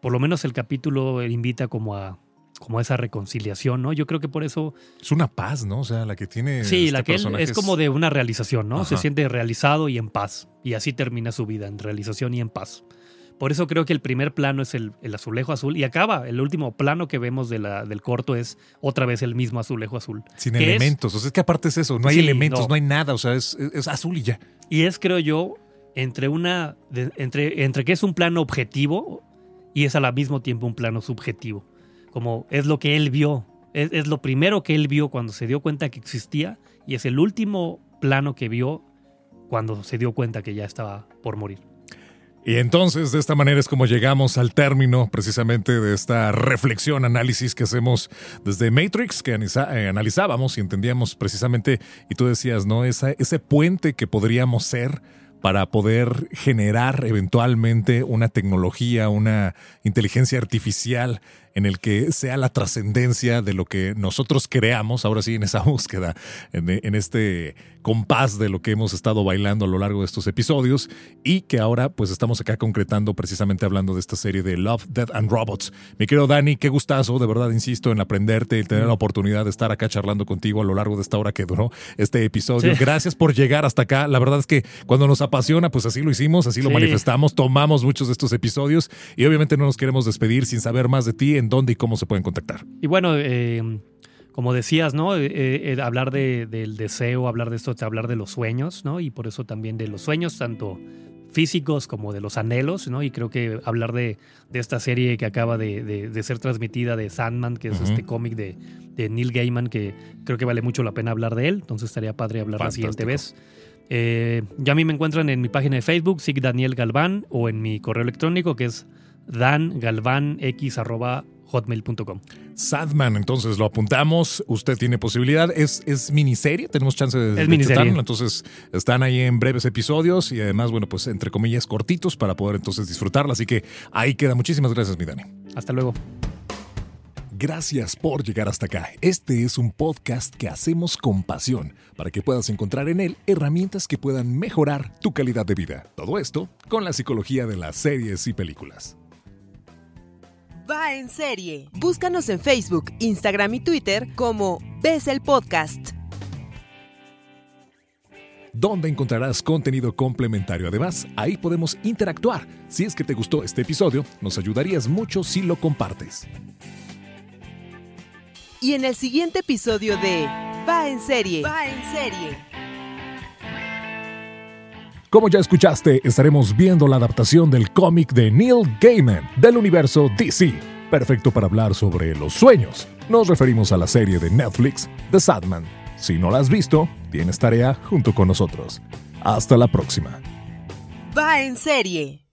por lo menos el capítulo invita como a como esa reconciliación, ¿no? Yo creo que por eso... Es una paz, ¿no? O sea, la que tiene... Sí, la este que él es como de una realización, ¿no? Se siente realizado y en paz. Y así termina su vida, en realización y en paz. Por eso creo que el primer plano es el, azulejo azul y acaba. El último plano que vemos de la, del corto es otra vez el mismo azulejo azul. Sin elementos. o sea, es que aparte es eso. No hay elementos, no. hay nada. O sea, es, azul y ya. Y es, creo yo, entre una. entre, entre que es un plano objetivo y es al mismo tiempo un plano subjetivo. Como es lo que él vio. Es, lo primero que él vio cuando se dio cuenta que existía y es el último plano que vio cuando se dio cuenta que ya estaba por morir. Y entonces de esta manera es como llegamos al término precisamente de esta reflexión, análisis que hacemos desde Matrix, que eh, analizábamos y entendíamos precisamente, y tú decías, ¿no? ese puente que podríamos ser para poder generar eventualmente una tecnología, una inteligencia artificial en el que sea la trascendencia de lo que nosotros creamos, ahora sí en esa búsqueda, en, este compás de lo que hemos estado bailando a lo largo de estos episodios y que ahora pues estamos acá concretando precisamente hablando de esta serie de Love, Death and Robots. Mi querido Dani, qué gustazo, de verdad insisto en aprenderte y tener la oportunidad de estar acá charlando contigo a lo largo de esta hora que duró este episodio. Gracias por llegar hasta acá. La verdad es que cuando nos apasiona, pues así lo hicimos, así lo manifestamos, tomamos muchos de estos episodios y obviamente no nos queremos despedir sin saber más de ti dónde y cómo se pueden contactar. Y bueno, eh, como decías, ¿no? Eh, eh, hablar del deseo, hablar de esto, hablar de los sueños, ¿no? Y por eso también de los sueños, tanto físicos como de los anhelos, ¿no? Y creo que hablar de, esta serie que acaba de, ser transmitida de Sandman, que es este cómic de, Neil Gaiman, que creo que vale mucho la pena hablar de él, entonces estaría padre hablar la siguiente vez. ya a mí me encuentran en mi página de Facebook, Sig Daniel Galván, o en mi correo electrónico que es dangalvanx.hotmail.com. Sadman, entonces lo apuntamos. Usted tiene posibilidad. Es, es miniserie, tenemos chance de, es miniserie. Entonces están ahí en breves episodios y además, bueno, pues entre comillas cortitos para poder entonces disfrutarla. Así que ahí queda. Muchísimas gracias, mi Dani. Hasta luego. Gracias por llegar hasta acá. Este es un podcast que hacemos con pasión para que puedas encontrar en él herramientas que puedan mejorar tu calidad de vida. Todo esto con la psicología de las series y películas. Va en serie. Búscanos en Facebook, Instagram y Twitter como Ves el Podcast. Donde encontrarás contenido complementario. Además, ahí podemos interactuar. Si es que te gustó este episodio, nos ayudarías mucho si lo compartes. Y en el siguiente episodio de Va en serie. Va en serie. Como ya escuchaste, estaremos viendo la adaptación del cómic de Neil Gaiman del universo DC, perfecto para hablar sobre los sueños. Nos referimos a la serie de Netflix, The Sadman. Si no la has visto, tienes tarea junto con nosotros. Hasta la próxima. Va en serie.